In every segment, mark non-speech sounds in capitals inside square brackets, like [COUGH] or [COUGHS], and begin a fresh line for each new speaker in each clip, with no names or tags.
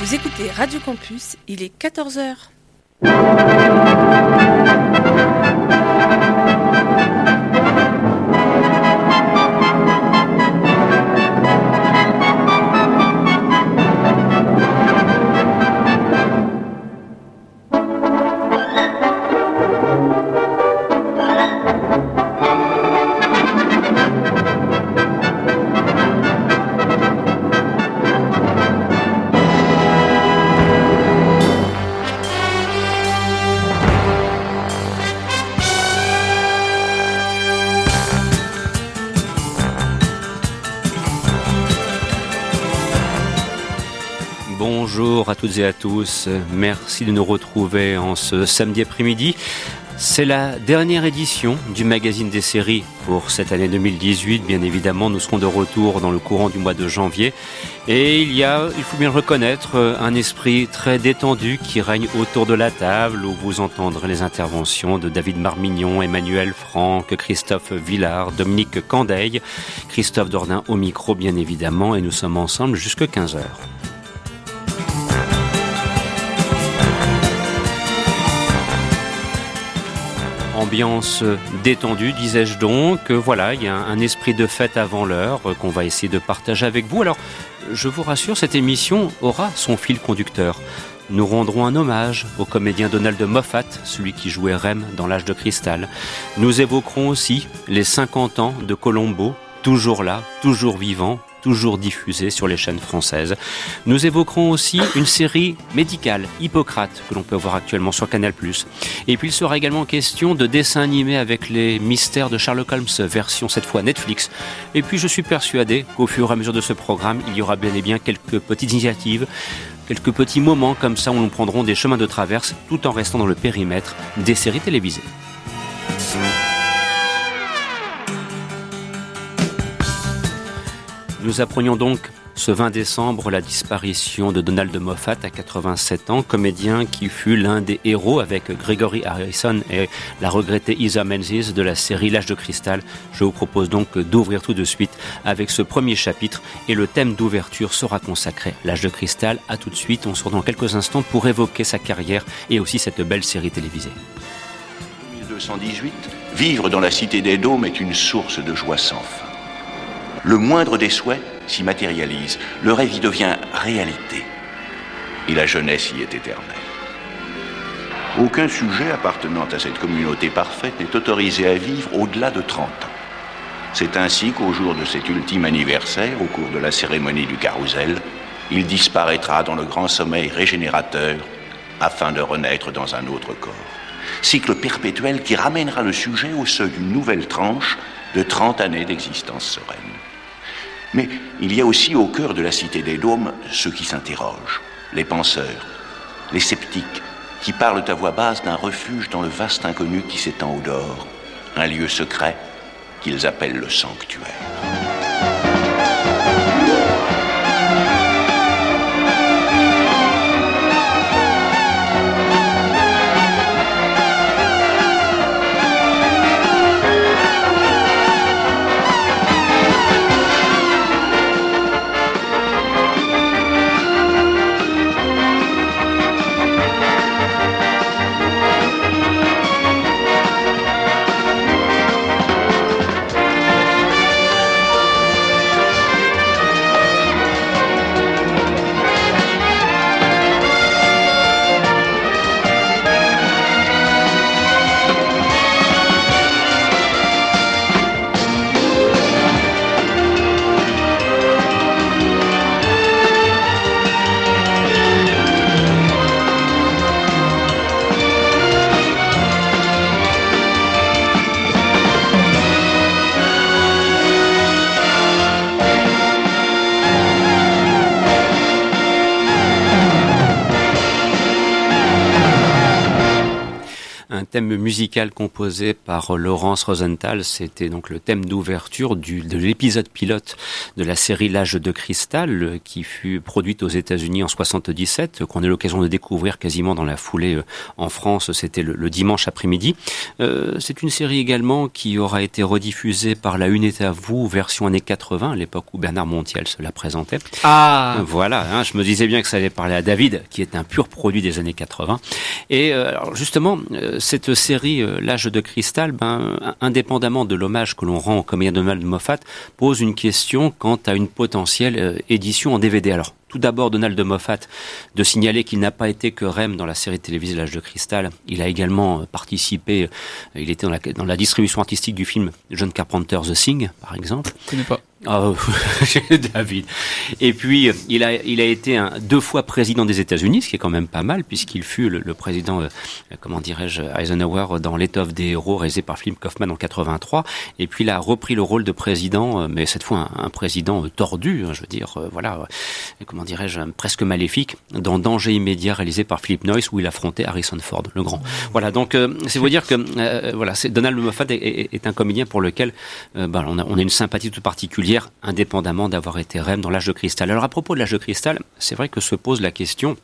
Vous écoutez Radio Campus, il est 14h.
À toutes et à tous, merci de nous retrouver en ce samedi après-midi. C'est la dernière édition du magazine des séries pour cette année 2018. Bien évidemment, nous serons de retour dans le courant du mois de janvier. Et il y a, il faut bien le reconnaître, un esprit très détendu qui règne autour de la table où vous entendrez les interventions de David Marmignon, Emmanuel Franck, Christophe Villard, Dominique Candeille, Christophe Dordain au micro bien évidemment et nous sommes ensemble jusqu'à 15 heures. Ambiance détendue, disais-je donc. Voilà, il y a un esprit de fête avant l'heure qu'on va essayer de partager avec vous. Alors, je vous rassure, cette émission aura son fil conducteur. Nous rendrons un hommage au comédien Donald Moffat, celui qui jouait Rem dans l'âge de cristal. Nous évoquerons aussi les 50 ans de Colombo, toujours là, toujours vivant, toujours diffusé sur les chaînes françaises. Nous évoquerons aussi une série médicale, Hippocrate, que l'on peut voir actuellement sur Canal+. Et puis il sera également question de dessins animés avec les mystères de Sherlock Holmes, version cette fois Netflix. Et puis je suis persuadé qu'au fur et à mesure de ce programme, il y aura bien et bien quelques petites initiatives quelques petits moments comme ça où nous prendrons des chemins de traverse tout en restant dans le périmètre des séries télévisées. Nous apprenions donc ce 20 décembre la disparition de Donald Moffat à 87 ans, comédien qui fut l'un des héros avec Gregory Harrison et la regrettée Isa Menzies de la série L'âge de cristal. Je vous propose donc d'ouvrir tout de suite avec ce premier chapitre et le thème d'ouverture sera consacré. L'âge de cristal, à tout de suite, on se dans quelques instants pour évoquer sa carrière et aussi cette belle série télévisée.
1218, vivre dans la cité des dômes est une source de joie sans fin. Le moindre des souhaits s'y matérialise, le rêve y devient réalité. Et la jeunesse y est éternelle. Aucun sujet appartenant à cette communauté parfaite n'est autorisé à vivre au-delà de 30 ans. C'est ainsi qu'au jour de cet ultime anniversaire, au cours de la cérémonie du carrousel, il disparaîtra dans le grand sommeil régénérateur afin de renaître dans un autre corps. Cycle perpétuel qui ramènera le sujet au seuil d'une nouvelle tranche de 30 années d'existence sereine. Mais il y a aussi au cœur de la cité des dômes ceux qui s'interrogent, les penseurs, les sceptiques, qui parlent à voix basse d'un refuge dans le vaste inconnu qui s'étend au dehors, un lieu secret qu'ils appellent le sanctuaire.
Thème musical composé par Laurence Rosenthal. C'était donc le thème d'ouverture de l'épisode pilote de la série L'âge de cristal qui fut produite aux États-Unis en 77, qu'on a eu l'occasion de découvrir quasiment dans la foulée euh, en France. C'était le, dimanche après-midi. Euh, c'est une série également qui aura été rediffusée par La Une est à vous, version années 80, à l'époque où Bernard Montiel se la présentait.
Ah
Voilà, hein, je me disais bien que ça allait parler à David, qui est un pur produit des années 80. Et euh, alors justement, euh, cette série, euh, L'âge de cristal, ben, indépendamment de l'hommage que l'on rend au comédien Donald Moffat, pose une question quant à une potentielle édition en DVD. Alors, tout d'abord, Donald Moffat, de signaler qu'il n'a pas été que Rem dans la série télévisée L'âge de cristal. Il a également participé, il était dans la, distribution artistique du film John Carpenter The Thing, par exemple. Oh, [LAUGHS] David. Et puis, il a, il a été un, deux fois président des États-Unis, ce qui est quand même pas mal, puisqu'il fut le, président, euh, comment dirais-je, Eisenhower dans L'étoffe des héros, réalisé par Philip Kaufman en 83. Et puis, il a repris le rôle de président, euh, mais cette fois un, président euh, tordu, hein, je veux dire, voilà, comment dirais-je, presque maléfique, dans Danger immédiat, réalisé par Philip Noyce, où il affrontait Harrison Ford, le grand. Voilà, donc, c'est vous dire que, voilà, c'est Donald Moffat est, est, un comédien pour lequel, ben, on, a, on a une sympathie toute particulière indépendamment d'avoir été REM dans l'âge de cristal. Alors à propos de l'âge de cristal, c'est vrai que se pose la question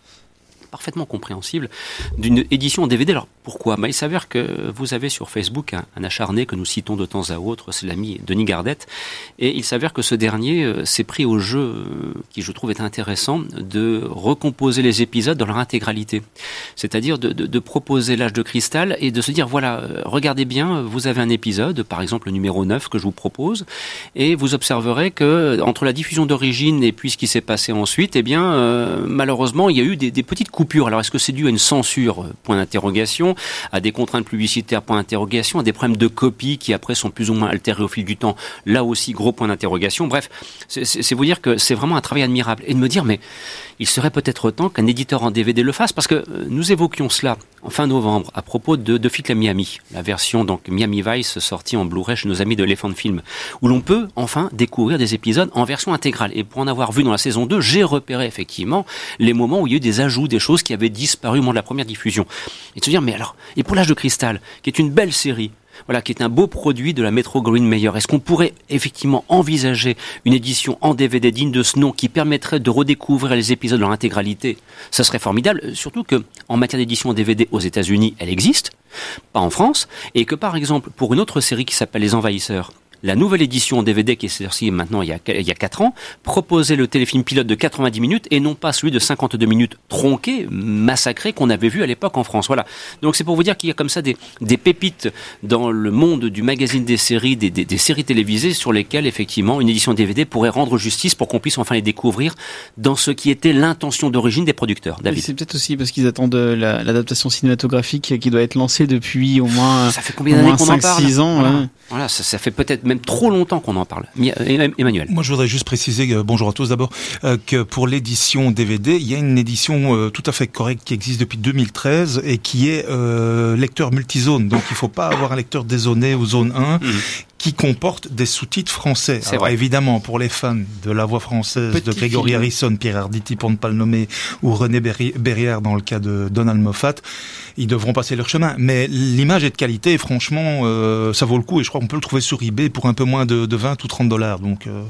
parfaitement compréhensible d'une édition DVD. Alors pourquoi? Bah, Il s'avère que vous avez sur Facebook un, acharné que nous citons de temps à autre, c'est l'ami Denis Gardette, et il s'avère que ce dernier euh, s'est pris au jeu, euh, qui je trouve est intéressant, de recomposer les épisodes dans leur intégralité. C'est-à-dire de, proposer l'âge de cristal et de se dire, voilà, euh, regardez bien, vous avez un épisode, par exemple le numéro 9 que je vous propose, et vous observerez que entre la diffusion d'origine et puis ce qui s'est passé ensuite, eh bien, malheureusement, il y a eu des, des petites coupes alors est-ce que c'est dû à une censure euh, Point d'interrogation, à des contraintes publicitaires Point d'interrogation, à des problèmes de copie qui après sont plus ou moins altérés au fil du temps? Là aussi, gros point d'interrogation. Bref, c'est vous dire que c'est vraiment un travail admirable et de me dire mais il serait peut-être temps qu'un éditeur en DVD le fasse parce que euh, nous évoquions cela en fin novembre à propos de, de Fit la Miami, la version donc Miami Vice sortie en Blu-ray chez nos amis de Elephant Film, où l'on peut enfin découvrir des épisodes en version intégrale. Et pour en avoir vu dans la saison 2, j'ai repéré effectivement les moments où il y a eu des ajouts, des choses qui avait disparu au moment de la première diffusion. Et de se dire, mais alors, et pour l'âge de cristal, qui est une belle série, voilà, qui est un beau produit de la Metro Green Mayer. Est-ce qu'on pourrait effectivement envisager une édition en DVD digne de ce nom qui permettrait de redécouvrir les épisodes dans l'intégralité? Ça serait formidable, surtout que en matière d'édition en DVD aux États-Unis, elle existe, pas en France, et que par exemple pour une autre série qui s'appelle Les Envahisseurs, la nouvelle édition en DVD qui est sortie maintenant il y, a, il y a 4 ans proposait le téléfilm pilote de 90 minutes et non pas celui de 52 minutes tronqué, massacré qu'on avait vu à l'époque en France. Voilà. Donc c'est pour vous dire qu'il y a comme ça des, des pépites dans le monde du magazine des séries, des, des, des, séries télévisées sur lesquelles effectivement une édition DVD pourrait rendre justice pour qu'on puisse enfin les découvrir dans ce qui était l'intention d'origine des producteurs. David.
C'est peut-être aussi parce qu'ils attendent l'adaptation cinématographique qui doit être lancée depuis au moins
ça fait combien d'années qu'on en parle?
6 ans.
Voilà, voilà ça, ça fait peut-être même trop longtemps qu'on en parle. Emmanuel.
Moi, je voudrais juste préciser, euh, bonjour à tous d'abord, euh, que pour l'édition DVD, il y a une édition euh, tout à fait correcte qui existe depuis 2013 et qui est lecteur multizone. Donc, il ne faut pas avoir un lecteur dézoné ou zone 1 qui comporte des sous-titres français. Alors vrai. évidemment, pour les fans de la voix française de Grégory film. Harrison, Pierre Arditi pour ne pas le nommer, ou René Berrière dans le cas de Donald Moffat, ils devront passer leur chemin. Mais l'image est de qualité, et franchement, euh, ça vaut le coup, et je crois qu'on peut le trouver sur eBay pour un peu moins de, de 20 ou 30 dollars. Donc, euh,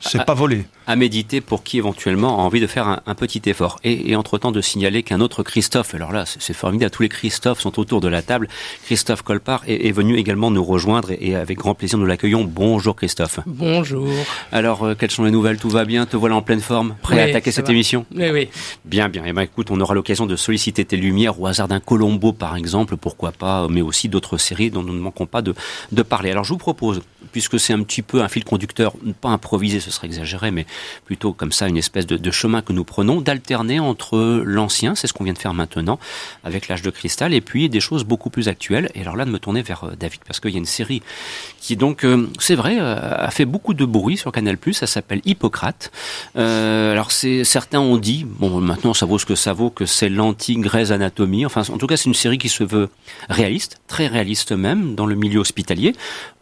c'est pas volé.
À méditer pour qui éventuellement a envie de faire un, un petit effort. Et, et entre-temps de signaler qu'un autre Christophe, alors là, c'est formidable, tous les Christophe sont autour de la table. Christophe Colpart est, est venu également nous rejoindre, et, et avec grand plaisir, nous l'accueillons. Bonjour Christophe.
Bonjour.
Alors, euh, quelles sont les nouvelles? Tout va bien? Te voilà en pleine forme? Prêt
oui,
à attaquer cette
va.
émission?
Oui, oui.
Bien, bien. Et eh ben, écoute, on aura l'occasion de solliciter tes lumières au hasard d'un Colombo, par exemple, pourquoi pas, mais aussi d'autres séries dont nous ne manquons pas de, de parler. Alors, je vous propose, puisque c'est un petit peu un fil conducteur, pas improvisé, ce serait exagéré, mais plutôt comme ça, une espèce de, chemin que nous prenons, d'alterner entre l'ancien, c'est ce qu'on vient de faire maintenant, avec l'âge de cristal, et puis des choses beaucoup plus actuelles. Et alors là, de me tourner vers euh, David, parce qu'il y a une série qui donc, euh, c'est vrai, euh, a fait beaucoup de bruit sur Canal+. Ça s'appelle Hippocrate. Alors, certains ont dit, bon, maintenant ça vaut ce que ça vaut, que c'est l'anti-Grey's Anatomy. Enfin, en tout cas, c'est une série qui se veut réaliste, très réaliste même, dans le milieu hospitalier.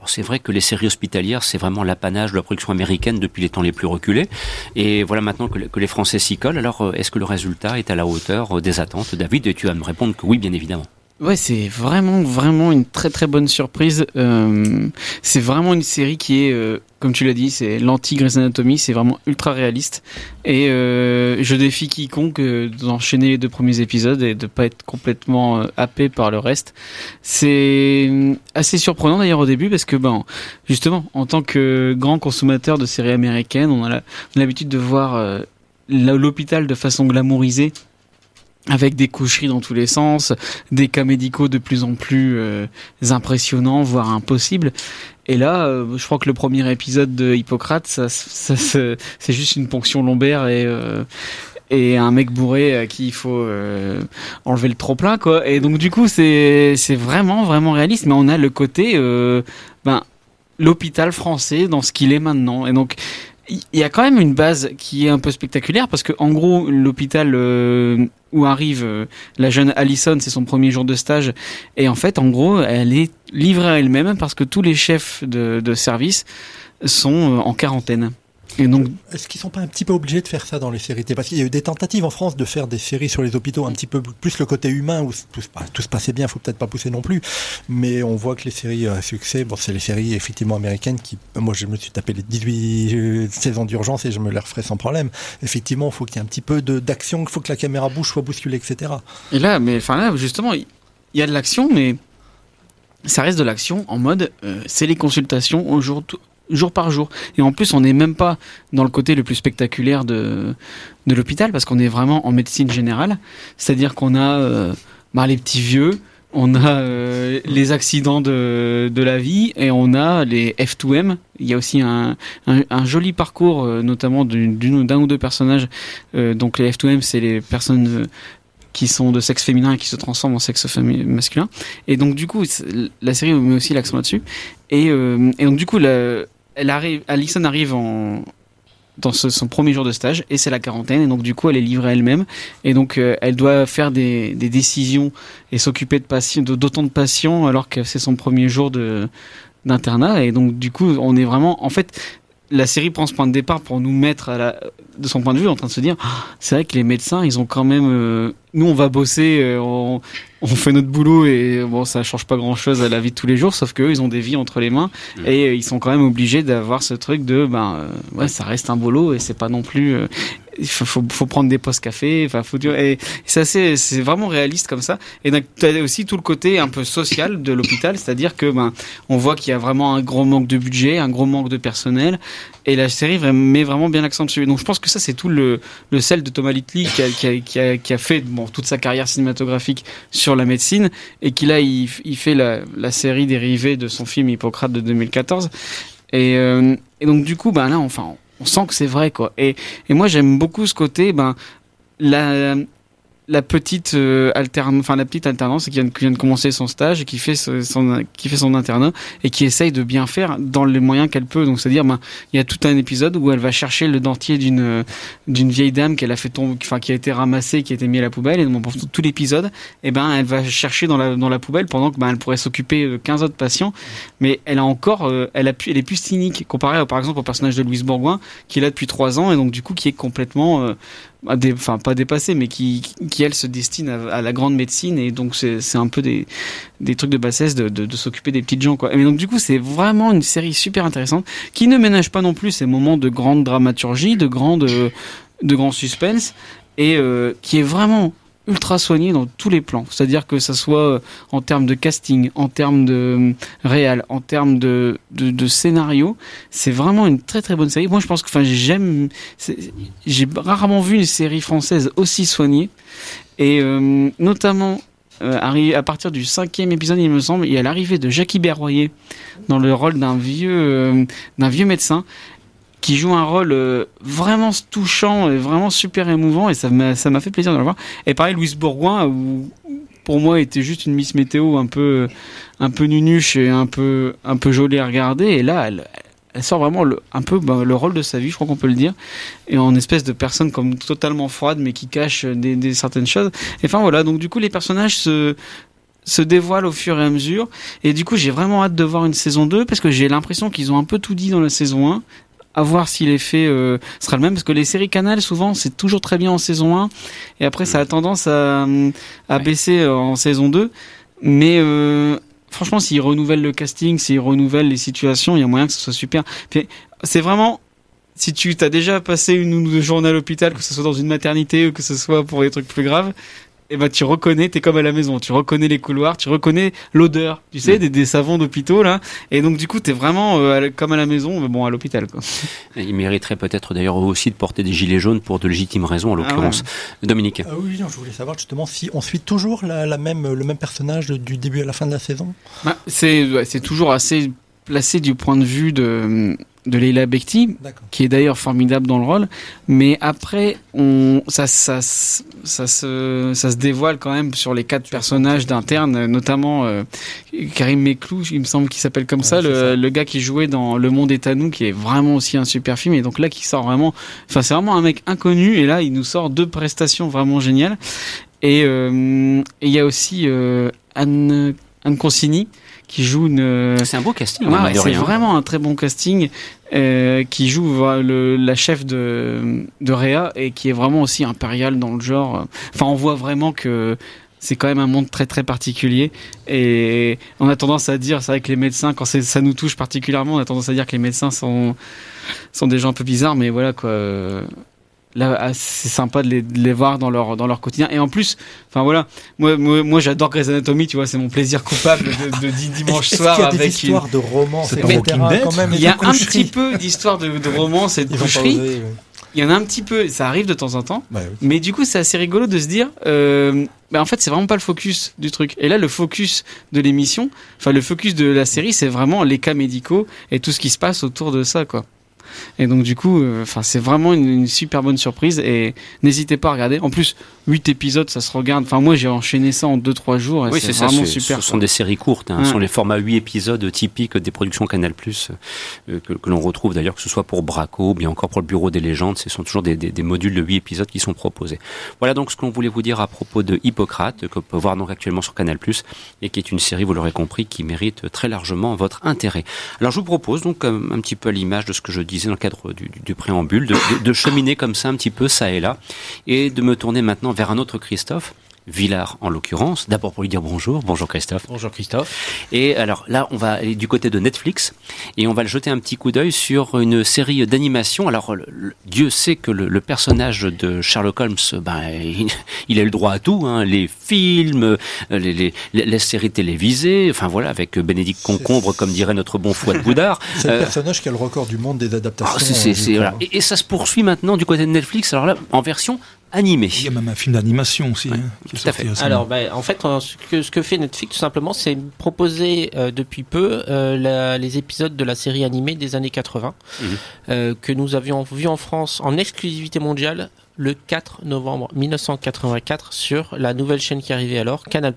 C'est vrai que les séries hospitalières, c'est vraiment l'apanage de la production américaine depuis les temps les plus reculés. Et voilà maintenant que, que les Français s'y collent. Alors, est-ce que le résultat est à la hauteur des attentes? David, et tu vas me répondre que oui, bien évidemment.
Ouais, c'est vraiment, vraiment une très très bonne surprise. Euh, c'est vraiment une série qui est, euh, comme tu l'as dit, c'est l'anti-Grey's Anatomy, c'est vraiment ultra réaliste. Et euh, je défie quiconque euh, d'enchaîner les deux premiers épisodes et de pas être complètement euh, happé par le reste. C'est euh, assez surprenant d'ailleurs au début parce que, ben, justement, en tant que grand consommateur de séries américaines, on a l'habitude de voir l'hôpital de façon glamourisée avec des coucheries dans tous les sens, des cas médicaux de plus en plus euh, impressionnants, voire impossibles. Et là, euh, je crois que le premier épisode de Hippocrate, ça, ça, c'est juste une ponction lombaire et euh, et un mec bourré à qui il faut euh, enlever le trop plein quoi. Et donc du coup, c'est c'est vraiment vraiment réaliste, mais on a le côté euh, ben l'hôpital français dans ce qu'il est maintenant. Et donc il y a quand même une base qui est un peu spectaculaire parce que en gros l'hôpital euh, où arrive euh, la jeune Allison, c'est son premier jour de stage et en fait en gros elle est livrée à elle-même parce que tous les chefs de, service sont euh, en quarantaine. Et donc
Est-ce qu'ils sont pas un petit peu obligés de faire ça dans les séries télé Parce qu'il y a eu des tentatives en France de faire des séries sur les hôpitaux, un petit peu plus le côté humain, où tout se, tout se passait bien, faut peut-être pas pousser non plus. Mais on voit que les séries à succès, bon, c'est les séries effectivement américaines qui, moi je me suis tapé les 18 euh, saisons d'urgence et je me les referai sans problème. Effectivement, il faut qu'il y ait un petit peu d'action, il faut que la caméra bouge, soit bousculée, etc.
Et là, mais enfin là, justement, il y a de l'action, mais ça reste de l'action en mode, euh, c'est les consultations au jour, jour par jour. Et en plus, on n'est même pas dans le côté le plus spectaculaire de, de l'hôpital, parce qu'on est vraiment en médecine générale. C'est-à-dire qu'on a euh, bah, les petits vieux, on a euh, les accidents de, de la vie, et on a les F2M. Il y a aussi un, un, joli parcours, euh, notamment d'un ou deux personnages. Euh, donc les F2M, c'est les personnes... qui sont de sexe féminin et qui se transforment en sexe masculin. Et donc du coup, la série met aussi l'accent là-dessus. Et, et donc du coup, la, elle arrive, Alison arrive en dans son premier jour de stage et c'est la quarantaine et donc du coup elle est livrée elle-même. Et donc euh, elle doit faire des, des décisions et s'occuper de patients de- d'autant de patients alors que c'est son premier jour de d'internat. Et donc du coup on est vraiment en fait la série prend ce point de départ pour nous mettre à la, de son point de vue en train de se dire Ah, c'est vrai que les médecins ils ont quand même euh, nous on va bosser euh, on, on fait notre boulot et bon ça change pas grand chose à la vie de tous les jours sauf qu'eux ils ont des vies entre les mains
Mm.
et euh, ils sont quand même obligés d'avoir ce truc de ben ouais ça reste un boulot et c'est pas non plus il faut, faut, faut prendre des postes café enfin faut et c'est c'est vraiment réaliste comme ça. Et donc tu as aussi tout le côté un peu social de l'hôpital c'est-à-dire que ben on voit qu'il y a vraiment un gros manque de budget un gros manque de personnel et la série met vraiment bien l'accent dessus. Donc je pense que ça c'est tout le, le sel de Thomas Littley qui a, qui a, qui a, qui a fait bon toute sa carrière cinématographique sur la médecine et qui là il, il fait la, la série dérivée de son film Hippocrate de 2014 et, euh, et donc du coup ben là enfin on sent que c'est vrai quoi. Et, et moi j'aime beaucoup ce côté ben la la petite euh, alterne enfin la petite alternance qui vient, qui vient de commencer son stage et qui fait son qui fait son internat et qui essaye de bien faire dans les moyens qu'elle peut. Donc c'est à dire ben il y a tout un épisode où elle va chercher le dentier d'une euh, d'une vieille dame qu'elle a fait tomber enfin qui a été ramassée qui a été mis à la poubelle. Et donc pour tout, l'épisode et ben elle va chercher dans la dans la poubelle pendant que ben elle pourrait s'occuper de 15 autres patients. Mais elle a encore euh, elle a pu, elle est plus cynique comparée par exemple au personnage de Louise Bourgoin qui est là depuis trois ans et donc du coup qui est complètement euh, enfin pas dépassée mais qui, qui elle se destine à, à la grande médecine. Et donc c'est un peu des des trucs de bassesse de, de, s'occuper des petites gens quoi. Mais donc du coup c'est vraiment une série super intéressante qui ne ménage pas non plus ces moments de grande dramaturgie de grande de grand suspense et euh, qui est vraiment ultra soigné dans tous les plans. C'est-à-dire que ça soit euh, en termes de casting, en termes de euh, réal, en termes de, scénario, c'est vraiment une très très bonne série. Moi, je pense que, enfin, j'aime, j'ai rarement vu une série française aussi soignée, et euh, notamment à partir du cinquième épisode, il me semble, il y a l'arrivée de Jackie Berroyer dans le rôle d'un vieux, d'un vieux médecin qui joue un rôle euh, vraiment touchant et vraiment super émouvant et ça m'a fait plaisir de le voir. Et pareil Louise Bourgoin pour moi était juste une Miss Météo un peu un peu nunuche et un peu un peu jolie à regarder. Et là elle sort vraiment le, un peu ben, le rôle de sa vie, je crois qu'on peut le dire, et en espèce de personne comme totalement froide mais qui cache des certaines choses. Et enfin voilà, donc du coup les personnages se se dévoilent au fur et à mesure. Et du coup j'ai vraiment hâte de voir une saison 2 parce que j'ai l'impression qu'ils ont un peu tout dit dans la saison 1 à voir si l'effet euh, sera le même parce que les séries Canal souvent c'est toujours très bien en saison 1 et après ça a tendance à, à baisser euh, en saison 2 Mais euh, franchement, s'ils renouvellent le casting, s'ils renouvellent les situations, il y a moyen que ce soit super. C'est vraiment si tu t'as déjà passé une ou deux journées à l'hôpital, que ce soit dans une maternité ou que ce soit pour des trucs plus graves, et ben tu reconnais, t'es comme à la maison, tu reconnais les couloirs, tu reconnais l'odeur, tu sais,
Mm.
des, des savons d'hôpitaux là, et donc du coup t'es vraiment euh, comme à la maison, mais bon à l'hôpital quoi.
Il mériterait peut-être d'ailleurs aussi de porter des gilets jaunes pour de légitimes raisons, en
Ah
l'occurrence. Dominique
Ah oui, non, je voulais savoir justement si on suit toujours la, la même, le même personnage du début à la fin de la saison?
Bah, c'est ouais, c'est toujours assez placé du point de vue de de Leila Bekti, qui est d'ailleurs formidable dans le rôle, mais après on ça ça ça se ça se dévoile quand même sur les quatre personnages d'internes, notamment euh, Karim Meklou, il me semble qu'il s'appelle comme
Ouais,
ça, le,
ça.
le gars qui jouait dans Le Monde est à nous, qui est vraiment aussi un super film, et donc là qui sort vraiment, enfin c'est vraiment un mec inconnu, et là il nous sort deux prestations vraiment géniales, et euh, et il y a aussi euh, Anne Anne Consigny qui joue une
C'est un beau casting,
Ouais,
hein,
c'est vraiment un très bon casting euh, qui joue voilà, le, la chef de, de Réa et qui est vraiment aussi impériale dans le genre. Enfin, on voit vraiment que c'est quand même un monde très très particulier et on a tendance à dire, c'est vrai que les médecins, quand ça nous touche particulièrement, on a tendance à dire que les médecins sont, sont des gens un peu bizarres, mais voilà quoi. Là, ah, c'est sympa de les, de les voir dans leur dans leur quotidien. Et en plus, enfin voilà, moi moi, moi j'adore Grey's Anatomy, tu vois, c'est mon plaisir coupable de, de di- [LAUGHS] dimanche soir
qu'il y a des
avec une,
histoires de romance,
Dead.
quand même,
il
et
y a un petit peu d'histoire de, de romance et de coucherie. Il y en a un petit peu, ça arrive de temps en temps.
Bah oui.
Mais du coup, c'est assez rigolo de se dire, euh, bah en fait, c'est vraiment pas le focus du truc. Et là, le focus de l'émission, enfin le focus de la série, c'est vraiment les cas médicaux et tout ce qui se passe autour de ça, quoi. Et donc du coup, euh, c'est vraiment une, une super bonne surprise et n'hésitez pas à regarder. En plus, 8 épisodes, ça se regarde. Enfin moi, j'ai enchaîné ça en 2-3 jours et
Oui,
c'est
ça.
vraiment super.
Ce sont des séries courtes. Hein,
Ouais.
Ce sont les formats 8 épisodes typiques des productions Canal+, euh, que, que l'on retrouve d'ailleurs, que ce soit pour Braco, ou bien encore pour le Bureau des légendes. Ce sont toujours des, des, des modules de 8 épisodes qui sont proposés. Voilà donc ce qu'on voulait vous dire à propos de Hippocrate, que peut voir donc actuellement sur Canal+, et qui est une série, vous l'aurez compris, qui mérite très largement votre intérêt. Alors je vous propose donc, euh, un petit peu à l'image de ce que je disais dans le cadre du, préambule, de cheminer comme ça un petit peu ça et là, et de me tourner maintenant vers un autre Christophe, Villard en l'occurrence, d'abord pour lui dire bonjour. Bonjour Christophe.
Bonjour Christophe.
Et alors là, on va aller du côté de Netflix et on va le jeter un petit coup d'œil sur une série d'animation. Alors, le- le- Dieu sait que le, le personnage de Sherlock Holmes, ben, il, il a le droit à tout, hein, les films, les, les, les- séries télévisées, enfin voilà, avec Bénédicte Concombre, comme dirait notre bon Fouad Boudard. [LAUGHS]
C'est le
Euh,
personnage qui a le record du monde des adaptations.
ah, voilà. et, et ça se poursuit maintenant du côté de Netflix, alors là, en version animée.
Il y a même un film d'animation aussi.
Ouais,
hein, qui est
tout à
sorti
fait.
récemment.
Alors, bah, en fait, euh, ce que, ce que fait Netflix, tout simplement, c'est proposer euh, depuis peu euh, la- les épisodes de la série animée des années 80
Mhm.
euh, que nous avions vu en France en exclusivité mondiale le 4 novembre 1984 sur la nouvelle chaîne qui arrivait alors, Canal+.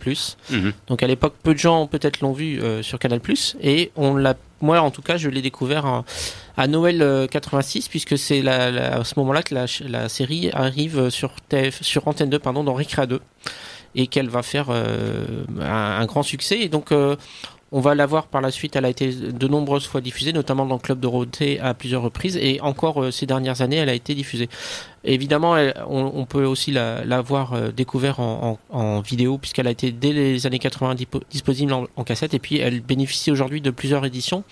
Mhm.
Donc à l'époque, peu de gens peut-être l'ont vu euh, sur Canal+. Et on l'a, moi en tout cas, je l'ai découvert à Noël euh, 86 puisque c'est à ce moment-là que la, série arrive sur TF, sur Antenne 2 pardon dans Recrea 2 et qu'elle va faire euh, un, un grand succès. Et donc euh, on va la voir par la suite. Elle a été de nombreuses fois diffusée, notamment dans le Club Dorothée à plusieurs reprises. Et encore euh, ces dernières années, elle a été diffusée. Évidemment, elle- on, on peut aussi la, la voir euh, découvert en, en- en vidéo, puisqu'elle a été dès les années 80 dipo- disponible en, en cassette. Et puis, elle bénéficie aujourd'hui de plusieurs éditions,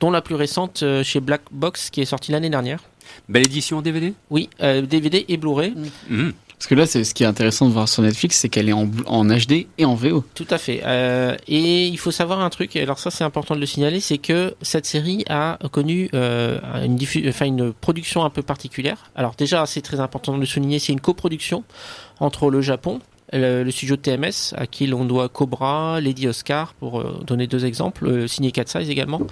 dont la plus récente euh, chez Black Box, qui est sortie l'année dernière.
Belle édition en DVD
Oui, euh, DVD et Blu-ray.
Mhm.
Parce que là, c'est ce qui est intéressant de voir sur Netflix, c'est qu'elle est en, HD et en VO.
Tout à fait. Euh, et il faut savoir un truc, alors ça c'est important de le signaler, c'est que cette série a connu euh, une, production un peu particulière. Alors déjà, c'est très important de le souligner, c'est une coproduction entre le Japon, le, le studio TMS, à qui l'on doit Cobra, Lady Oscar, pour euh, donner deux exemples, euh, signé Cat Size également,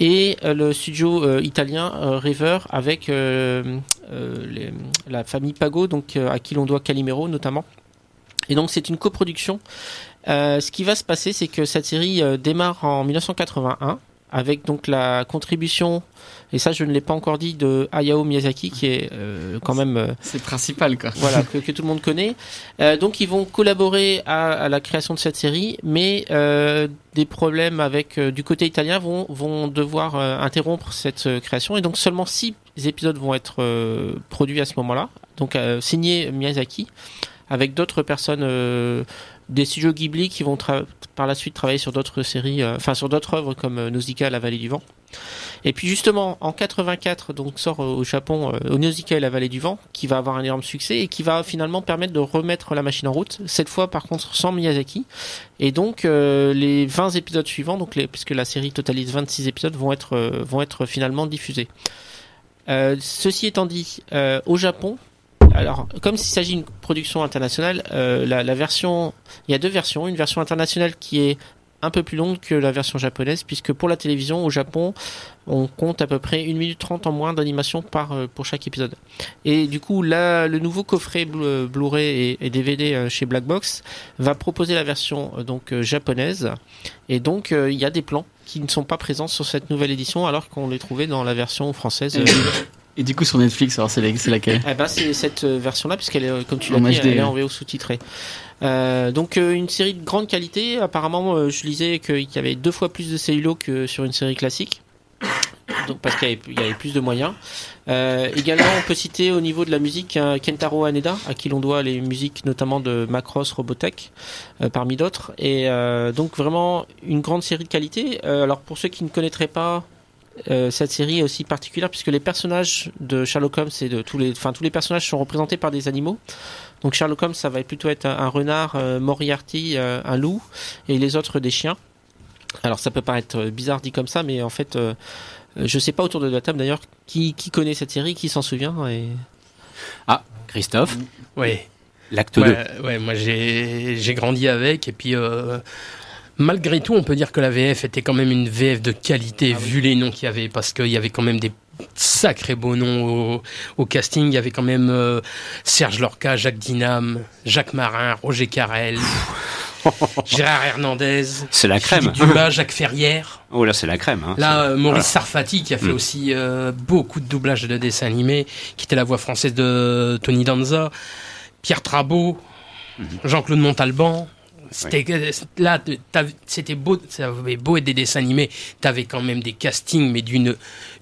et euh, le studio euh, italien euh, River avec la famille Pago, donc à qui l'on doit Calimero notamment. Et donc c'est une coproduction. Ce qui va se passer, c'est que cette série démarre en 1981 avec donc la contribution, et ça je ne l'ai pas encore dit, de Hayao Miyazaki qui est euh, quand même euh,
C'est principal, quoi.
voilà que, que tout le monde connaît. Euh, donc ils vont collaborer à, à la création de cette série, mais euh, des problèmes avec du côté italien vont vont devoir interrompre cette création et donc seulement six épisodes vont être produits à ce moment-là. Donc signé Miyazaki avec d'autres personnes des studios Ghibli qui vont par la suite travailler sur d'autres séries, enfin sur d'autres œuvres comme Nausicaa, La Vallée du Vent. Et puis justement, en 84, donc sort au Japon euh, Nausicaa et la vallée du vent, qui va avoir un énorme succès et qui va finalement permettre de remettre la machine en route. Cette fois, par contre, sans Miyazaki. Et donc, euh, les 20 épisodes suivants, donc puisque la série totalise 26 épisodes, vont être euh, vont être finalement diffusés. Euh, ceci étant dit, au Japon, alors, comme s'il s'agit d'une production internationale, la, la, version, il y a deux versions. Une version internationale qui est un peu plus longue que la version japonaise, puisque pour la télévision au Japon, on compte à peu près 1 minute 30 en moins d'animation par euh, pour chaque épisode. Et du coup, là, le nouveau coffret Blu-ray et, DVD euh, chez Black Box va proposer la version euh, donc japonaise. Et donc, il y a des plans qui ne sont pas présents sur cette nouvelle édition, alors qu'on les trouvait dans la version française. [LAUGHS]
Et du coup sur Netflix, alors c'est laquelle?
Eh ben, C'est cette version-là, puisqu'elle est, comme tu l'as dit, elle est en VO sous-titrée. Euh, donc euh, une série de grande qualité. Apparemment, euh, je lisais qu'il y avait deux fois plus de cellulo que sur une série classique. Donc parce qu'il y, avait plus de moyens. également, on peut citer au niveau de la musique Kentaro Haneda, à qui l'on doit les musiques notamment de Macross Robotech, parmi d'autres. Et donc vraiment une grande série de qualité. alors pour ceux qui ne connaîtraient pas cette série est aussi particulière puisque les personnages de Sherlock Holmes et de tous les, enfin tous les personnages sont représentés par des animaux. Donc Sherlock Holmes, ça va plutôt être un, renard, euh, Moriarty, euh, un loup, et les autres des chiens. Alors ça peut paraître bizarre dit comme ça, mais en fait, euh, je sais pas autour de la table d'ailleurs qui, qui connaît cette série, qui s'en souvient. Et...
Ah, Christophe
Oui.
L'acte 2.
Ouais, moi j'ai grandi avec, et puis malgré tout, on peut dire que la VF était quand même une VF de qualité, ah vu les noms qu'il y avait, parce qu'il y avait quand même des sacré beau nom au, casting. Il y avait quand même euh, Serge Lorca, Jacques Dinam, Jacques Marin, Roger Carrel. [LAUGHS] Gérard Hernandez,
c'est la crème.
Dumas, Jacques Ferrière.
Oh là, c'est la crème. Hein,
là, euh, Maurice Sarfati qui a fait mm. aussi euh, beaucoup de doublages de dessins animés, qui était la voix française de Tony Danza, Pierre Trabot, mm-hmm. Jean-Claude Montalban. C'était là, c'était beau, ça avait beau être des dessins animés, t'avais quand même des castings, mais d'une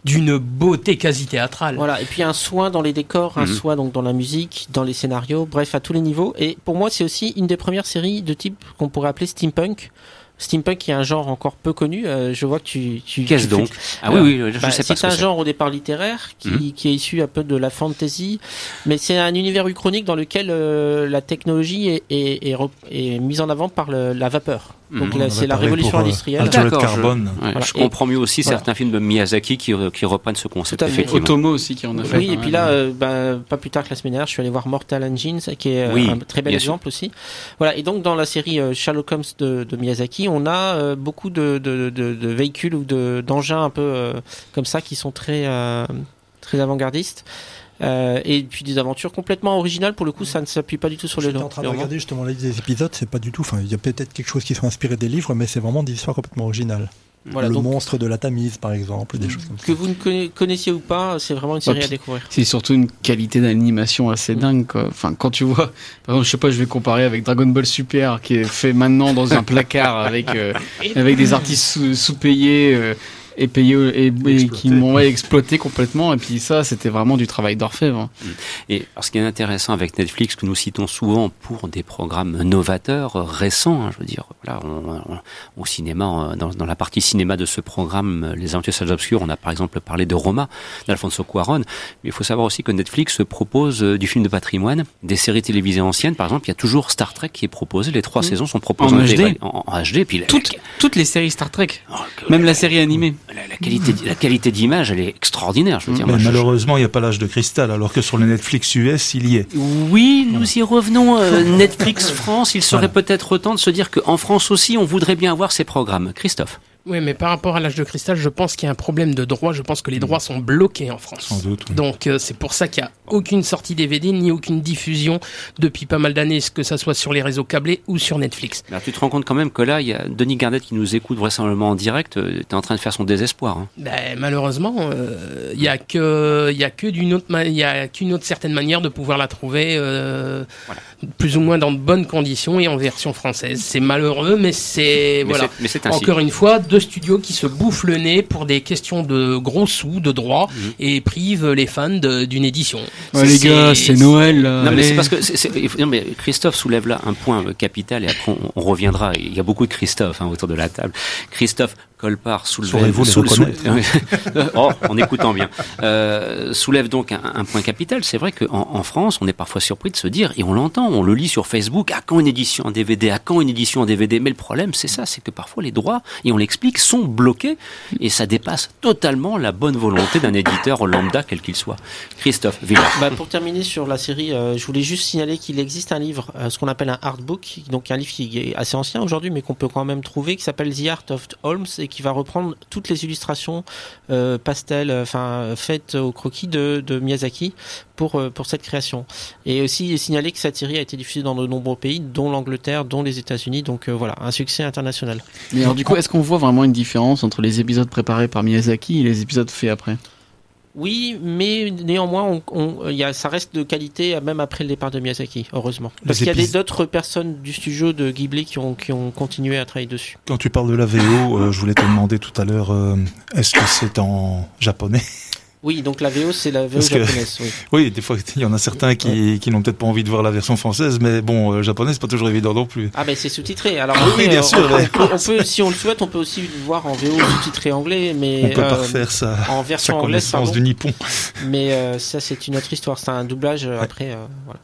d'une beauté quasi théâtrale.
Voilà, et puis un soin dans les décors, un mhm. soin donc dans la musique, dans les scénarios, bref à tous les niveaux. Et pour moi, c'est aussi une des premières séries de type qu'on pourrait appeler steampunk steampunk qui est un genre encore peu connu. Euh, je vois que tu. tu
Qu'est-ce donc? Ah oui, oui, je
bah,
sais pas.
C'est un genre au départ littéraire qui, mhm. qui, est issu un peu de la fantasy, mais c'est un univers uchronique dans lequel euh, la technologie est, est, est, est, mise en avant par le, la vapeur. Donc mmh. c'est la révolution euh, industrielle.
D'accord, carbone.
Je, je comprends mieux aussi certains films de Miyazaki qui, qui reprennent ce concept. Tout à fait.
Otomo aussi qui en a fait.
Oui, et puis là, euh, bah, pas plus tard que la semaine dernière, je suis allé voir Mortal Engines, qui est euh, un très bel exemple aussi. Voilà. Et donc dans la série Sherlock Holmes de, de Miyazaki, on a beaucoup de, de, de, de, véhicules ou d'engins un peu comme ça qui sont très très avant-gardistes. Euh, et puis des aventures complètement originales. Pour le coup, ça ne s'appuie pas du tout sur les.
J'étais en train de regarder justement les épisodes, c'est pas du tout. Enfin, il y a peut-être quelque chose qui sont inspirés des livres, mais c'est vraiment des histoires complètement originales. Voilà, le monstre de la Tamise, par exemple, des choses comme
ça. Que vous ne connaissiez ou pas, c'est vraiment une série à découvrir.
C'est surtout une qualité d'animation assez mm. dingue. Quoi. Enfin, quand tu vois, par exemple, je sais pas, je vais comparer avec Dragon Ball Super, qui est fait maintenant dans un placard avec euh, [LAUGHS] avec des artistes sous-payés. Euh, et payé et, qui m'ont exploité complètement. Et puis ça, c'était vraiment du travail d'orfèvre. Mm.
Et ce qui est intéressant avec Netflix, que nous citons souvent pour des programmes novateurs, récents, hein, je veux dire, voilà, au cinéma, dans, dans, la partie cinéma de ce programme, Les Aventures Salles Obscures, on a par exemple parlé de Roma, d'Alfonso Cuaron. Mais il faut savoir aussi que Netflix propose euh, du film de patrimoine, des séries télévisées anciennes. Par exemple, il y a toujours Star Trek qui est proposé. Les trois mm. saisons sont proposées
en, HD.
En, HD. Puis
toutes, toutes les séries Star Trek, oh, même la série animée
la, qualité, la qualité d'image, elle est extraordinaire. Je veux dire.
Mais malheureusement, il n'y a pas l'âge de cristal, alors que sur le Netflix US, il y est.
Oui, nous y revenons. Euh, Netflix France, il serait peut-être temps de se dire qu'en France aussi, on voudrait bien avoir ces programmes. Christophe.
Oui, mais par rapport à l'âge de cristal, je pense qu'il y a un problème de droit. Je pense que les droits sont bloqués en France.
Sans doute.
Donc euh, c'est pour ça qu'il n'y a aucune sortie DVD ni aucune diffusion depuis pas mal d'années, que ça soit sur les réseaux câblés ou sur Netflix.
Alors, tu te rends compte quand même que là, il y a Denis Garnett qui nous écoute vraisemblablement en direct. Euh, tu es en train de faire son désespoir. Hein.
Ben, malheureusement, euh, il n'y a que, il y a que d'une autre, il y a qu'une autre certaine manière de pouvoir la trouver, plus ou moins dans de bonnes conditions et en version française. C'est malheureux, mais c'est voilà.
Mais
Encore une fois, de de studios qui se bouffent le nez pour des questions de gros sous, de droits,
Mhm.
et privent les fans d'une édition.
Ouais, les gars, c'est Noël. là,
Non mais
allez.
c'est parce que c'est- c'est- non, mais Christophe soulève là un point euh, capital et après on, on reviendra. Il y a beaucoup de Christophe hein, autour de la table. Christophe Colpart soulève, soul-
reconnaître
soul- [LAUGHS] oh, en écoutant bien, euh, soulève donc un, un point capital. C'est vrai qu'en en France, on est parfois surpris de se dire, et on l'entend, on le lit sur Facebook, à quand une édition en DVD, à quand une édition en DVD. Mais le problème, c'est ça, c'est que parfois les droits, et on l'explique, sont bloqués et ça dépasse totalement la bonne volonté d'un éditeur lambda quel qu'il soit. Christophe Villard.
Bah, pour terminer sur la série, euh, je voulais juste signaler qu'il existe un livre, euh, ce qu'on appelle un artbook, donc un livre qui est assez ancien aujourd'hui, mais qu'on peut quand même trouver, qui s'appelle The Art of Holmes et qui va reprendre toutes les illustrations euh, pastel, euh, enfin faites au croquis de, Miyazaki pour euh, pour cette création. Et aussi signaler que série a été diffusée dans de nombreux pays, dont l'Angleterre, dont les États-Unis, donc euh, voilà, un succès international.
Mais alors, du coup, est-ce qu'on voit vraiment une différence entre les épisodes préparés par Miyazaki et les épisodes faits après?
Oui, mais néanmoins, on, y a, ça reste de qualité même après le départ de Miyazaki, heureusement. Parce qu'il y a d'autres personnes du studio de Ghibli qui ont, qui ont continué à travailler dessus.
Quand tu parles de la VO, euh, je voulais te demander tout à l'heure, euh, est-ce que c'est en japonais?
Oui, donc la VO, c'est la VO
Parce que-
japonaise. Oui. [LAUGHS]
Oui, des fois, il y en a certains qui, qui n'ont peut-être pas envie de voir la version française, mais bon, euh, japonais, c'est pas toujours évident non plus.
Ah ben c'est sous-titré. Alors
Oui,
après,
bien
euh,
sûr,
on,
ouais.
on peut, on peut- si on le souhaite, on peut aussi le voir en VO sous-titré anglais, mais
On peut pas
euh,
refaire ça.
en
Sa
version anglaise,
connaissance
pardon.
du nippon.
Mais euh, ça, c'est une autre histoire. C'est un doublage euh, après. euh, voilà.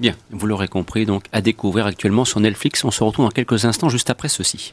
Bien, vous l'aurez compris, donc à découvrir actuellement sur Netflix. On se retrouve dans quelques instants juste après ceci.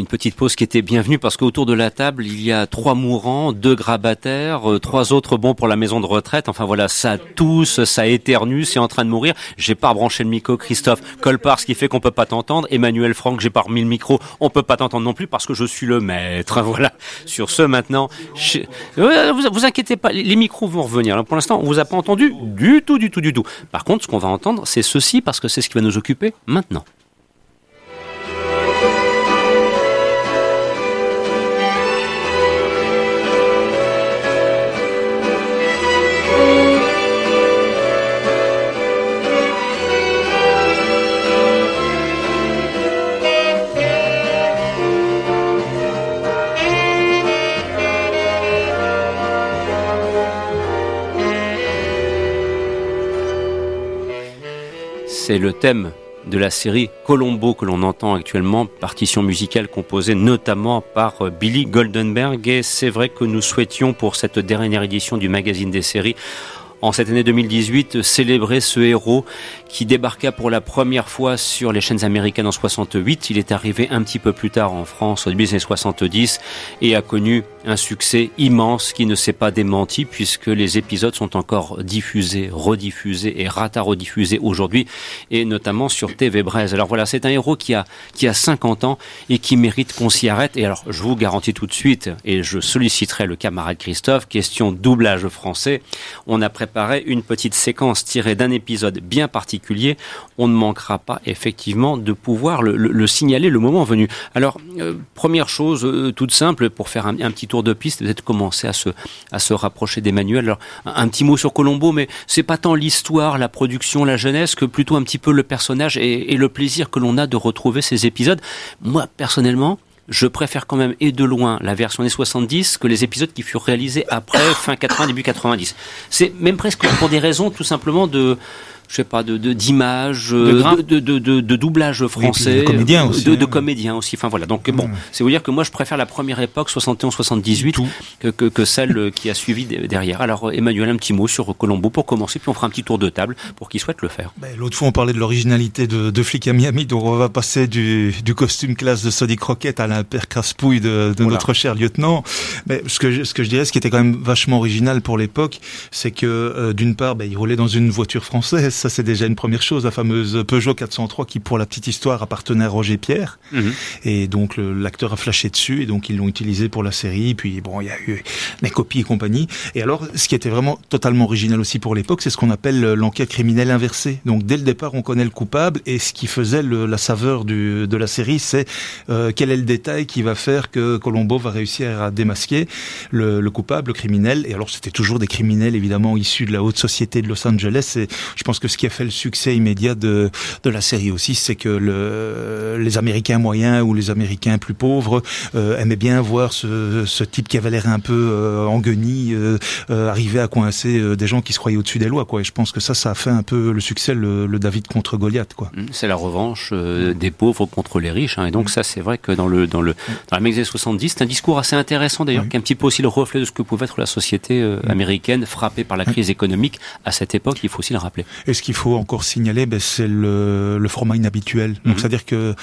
Une petite pause qui était bienvenue parce qu'autour de la table, il y a trois mourants, deux grabataires, euh, trois autres bons pour la maison de retraite. Enfin voilà, ça tousse, ça éternue, c'est en train de mourir. J'ai pas rebranché le micro, Christophe Colpart, ce qui fait qu'on peut pas t'entendre. Emmanuel Franck, j'ai pas remis le micro, on peut pas t'entendre non plus parce que je suis le maître. [LAUGHS] Voilà. Sur ce, maintenant, Ouais, vous, vous inquiétez pas, les micros vont revenir. Alors, pour l'instant, on vous a pas entendu du tout, du tout, du tout. Par contre, ce qu'on va entendre, c'est ceci parce que c'est ce qui va nous occuper maintenant. C'est le thème de la série Colombo que l'on entend actuellement, partition musicale composée notamment par euh, Billy Goldenberg. Et c'est vrai que nous souhaitions pour cette dernière édition du magazine des séries en cette année 2018 célébrer ce héros qui débarqua pour la première fois sur les chaînes américaines en 68. Il est arrivé un petit peu plus tard en France au début des années 70 et a connu un succès immense qui ne s'est pas démenti puisque les épisodes sont encore diffusés, rediffusés et rata rediffusés aujourd'hui et notamment sur TV Braise. Alors voilà, c'est un héros qui a, qui a 50 ans et qui mérite qu'on s'y arrête. Et alors, je vous garantis tout de suite, et je solliciterai le camarade Christophe, question doublage français, on a préparé une petite séquence tirée d'un épisode bien particulier. On ne manquera pas effectivement de pouvoir le, le- le signaler le moment venu. Alors, euh, première chose euh, toute simple pour faire un, petit tour de piste, peut-être commencer à se, à se rapprocher d'Emmanuel. Alors, un, un petit mot sur Colombo, mais c'est pas tant l'histoire, la production, la jeunesse, que plutôt un petit peu le personnage et, et le plaisir que l'on a de retrouver ces épisodes. Moi, personnellement, je préfère quand même et de loin la version des 70 que les épisodes qui furent réalisés après fin 80 début 90. C'est même presque pour des raisons tout simplement de je sais pas de de- d'image
De
de,
grain.
de, de, de, de doublage français
de comédiens aussi,
de,
hein.
comédiens aussi enfin voilà donc bon
Mm.
c'est vous dire que moi je préfère la première époque 71 78
Tout.
que, que, que celle euh, qui a suivi de- derrière alors euh, Emmanuel un petit mot sur Colombo pour commencer puis on fera un petit tour de table pour qui souhaite le faire
Ben, L'autre fois, on parlait de l'originalité de, de Flic à Miami, donc on va passer du, du costume classe de Sonic Rocket à l'impère crasse-pouille de, de
Voilà.
notre cher lieutenant. Mais ce que, je, ce que je dirais, ce qui était quand même vachement original pour l'époque, c'est que euh, d'une part, ben, il roulait dans une voiture française, ça c'est déjà une première chose, la fameuse Peugeot 403 qui, pour la petite histoire, appartenait à Roger Pierre.
Mhm.
Et donc l'acteur a flashé dessus et donc ils l'ont utilisé pour la série. Puis bon, il y a eu des copies et compagnie. Et alors, ce qui était vraiment totalement original aussi pour l'époque, c'est ce qu'on appelle l'enquête criminelle inversée. Donc dès le départ, on connaît le coupable et ce qui faisait le- la saveur du, de la série, c'est euh, quel est le détail qui va faire que Colombo va réussir à démasquer le, le coupable, le criminel. Et alors, c'était toujours des criminels évidemment issus de la haute société de Los Angeles. Et je pense que ce qui a fait le succès immédiat de, de la série aussi, c'est que le, les Américains moyens ou les Américains plus pauvres euh, aimaient bien voir ce, ce type qui avait l'air un peu euh, en guenille euh, euh, arriver à coincer des gens qui se croyaient au-dessus des lois. Quoi. Et je pense que ça, ça a fait un peu le succès, le, le David contre Goliath. Quoi.
Mm, C'est la revanche des pauvres contre les riches. hein. Et donc ça, c'est vrai que dans le dans le dans la des 70, c'est un discours assez intéressant d'ailleurs,
Oui.
qui est un petit peu aussi le reflet de ce que pouvait être la société américaine frappée par la crise économique à cette époque. Il faut aussi le rappeler.
Et ce qu'il faut encore signaler, ben, c'est le, le format inhabituel. Donc,
Mhm.
c'est-à-dire que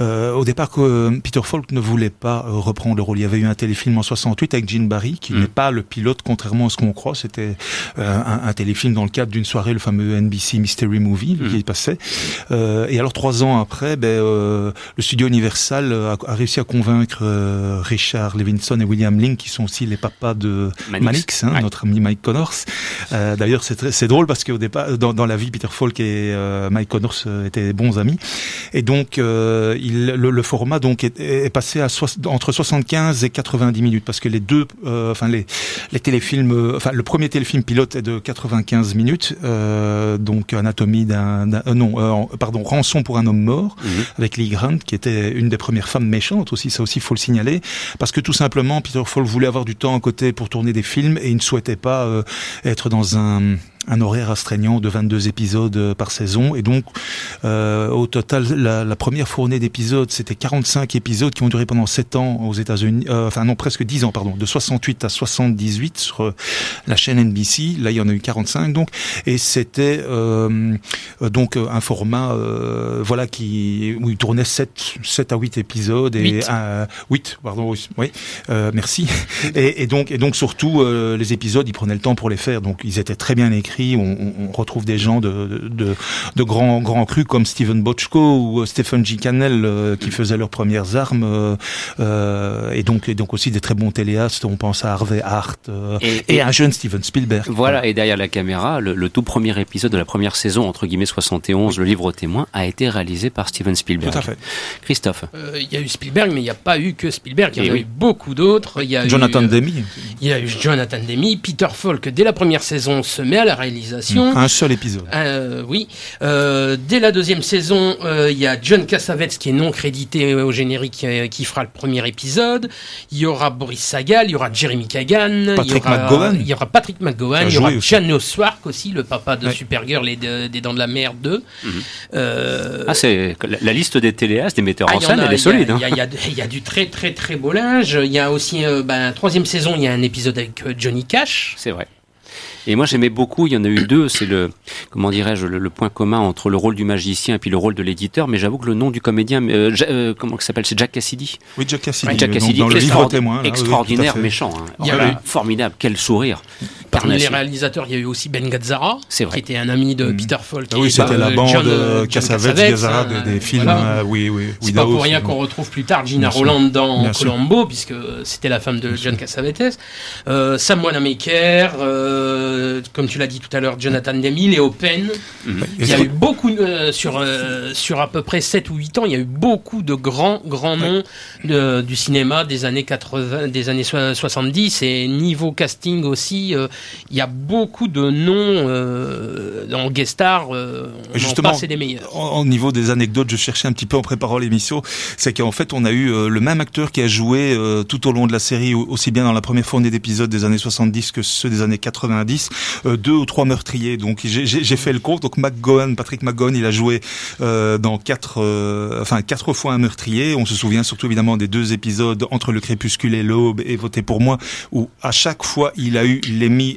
euh, au départ, que euh, Peter Falk ne voulait pas euh, reprendre le rôle. Il y avait eu un téléfilm en 68 avec Gene Barry, qui
Mhm.
n'est pas le pilote, contrairement à ce qu'on croit. C'était euh, un, un téléfilm dans le cadre d'une soirée, le fameux NBC Mystery Movie,
Mhm.
qui passait. Euh, et alors, trois ans après, ben, euh, le studio Universal a, a réussi à convaincre Richard Levinson et William Link, qui sont aussi les papas de
Manix.
Manix, hein,
Ouais.
notre ami Mike Connors. D'ailleurs, c'est drôle parce qu'au départ, dans, dans la vie, Peter Falk et euh, Mike Connors euh, étaient bons amis. Et donc, euh, il, le, le format donc est, est passé à entre 75 et 90 minutes parce que les deux, enfin les, les téléfilms, enfin le premier téléfilm pilote est de 95 minutes, donc Anatomie d'un, non, pardon, Rançon pour un homme mort
Mhm.
avec Lee Grant, qui était une des premières femmes méchantes aussi, ça aussi faut le signaler, parce que tout simplement Peter Falk voulait avoir du temps à côté pour tourner des films et il ne souhaitait pas être dans un un horaire astreignant de 22 épisodes euh, par saison. Et donc euh, au total la, la première fournée d'épisodes c'était 45 épisodes qui ont duré pendant 7 ans aux États-Unis euh, enfin non presque 10 ans pardon de 68 à 78 sur euh, la chaîne NBC là il y en a eu 45 donc. Et c'était euh, donc un format euh, voilà qui où il tournait 7 7 à 8 épisodes et
Huit.
un- 8 pardon oui, euh, merci. [LAUGHS] Et, et donc et donc surtout euh, les épisodes ils prenaient le temps pour les faire donc ils étaient très bien écrits on, on- on retrouve des gens de de, grands grands crus comme Steven Bochco ou euh, Stephen G. Cannell euh, qui faisaient leurs premières armes euh, et donc et donc aussi des très bons téléastes on pense à Harvey Hart euh,
Et-
et, un jeune Steven Spielberg
Voilà, et derrière la caméra, le, le tout premier épisode de la première saison, entre guillemets 71, le livre témoin, a été réalisé par Steven Spielberg.
tout à fait
Christophe.
Euh, Il y a eu Spielberg, mais il n'y a pas eu que Spielberg. Il y en a
oui.
eu beaucoup d'autres. Il y a
Jonathan
eu,
Demi
Il y a eu Jonathan Demi, Peter Falk. Dès la première saison, se met à la réalisation.
un seul épisode
Euh, oui. Euh, dès la deuxième saison, euh, il y a John Cassavetes qui est non crédité au générique euh, qui fera le premier épisode. Il y aura Boris Sagal, il y aura Jeremy Kagan,
Patrick
il y aura,
McGowan.
il y aura Patrick McGowan, il y aura. Janos Swark aussi, le papa de
Ouais.
Supergirl et de- des Dents de la Mer 2.
Mhm.
Euh,
Ah, c'est la, la liste des téléastes, des metteurs
ah,
en scène,
a-
elle est
il y a-
solide. hein.
Il y, y a- il y a du très très très beau linge. Il y a aussi, euh, ben, troisième saison, il y a un épisode avec euh, Johnny Cash.
C'est vrai. Et moi j'aimais beaucoup, il y en a eu deux, c'est le comment dirais-je le, le point commun entre le rôle du magicien et puis le rôle de l'éditeur, mais j'avoue que le nom du comédien euh, Ja- euh, comment il s'appelle c'est Jack Cassidy.
oui Jack Cassidy,
Ouais, Jack Cassidy,
dans le livre témoin là,
extraordinaire méchant, hein.
Il y a
Voilà,
eu-
formidable, quel sourire.
Parmi les réalisateurs, il y a eu aussi Ben Gazzara,
C'est vrai.
qui était un ami de
Mhm.
Peter Falk.
Ah oui, c'était la
euh,
bande
John,
euh,
John
Cassavetes, Gazzara,
hein,
des, des films.
voilà.
euh, oui, oui.
C'est pas pour rien qu'on retrouve plus tard Gina. Roland dans. Colombo, puisque c'était la femme de John Cassavetes. Euh, Sam Wanamaker, euh, comme tu l'as dit tout à l'heure, Jonathan Demi, Léo Penn.
Mhm.
Il y a eu beaucoup, euh, sur, euh, sur à peu près 7 ou 8 ans, il y a eu beaucoup de grands, grands noms de- du cinéma des années 80, des années so- 70 et niveau casting aussi, il y a beaucoup de noms en guest star, on
Justement,
et des meilleurs.
Au au niveau des anecdotes, je cherchais un petit peu en préparant l'émission, c'est qu'en fait, on a eu le même acteur qui a joué tout au long de la série, au- aussi bien dans la première fournée d'épisodes des années 70 que ceux des années 90, euh, deux ou trois meurtriers. Donc j'ai- fait le compte. Donc McGowan, Patrick McGowan, il a joué euh, dans quatre, euh, enfin quatre fois un meurtrier. On se souvient surtout évidemment des deux épisodes entre le crépuscule et l'aube et Voter pour moi, où à chaque fois il a eu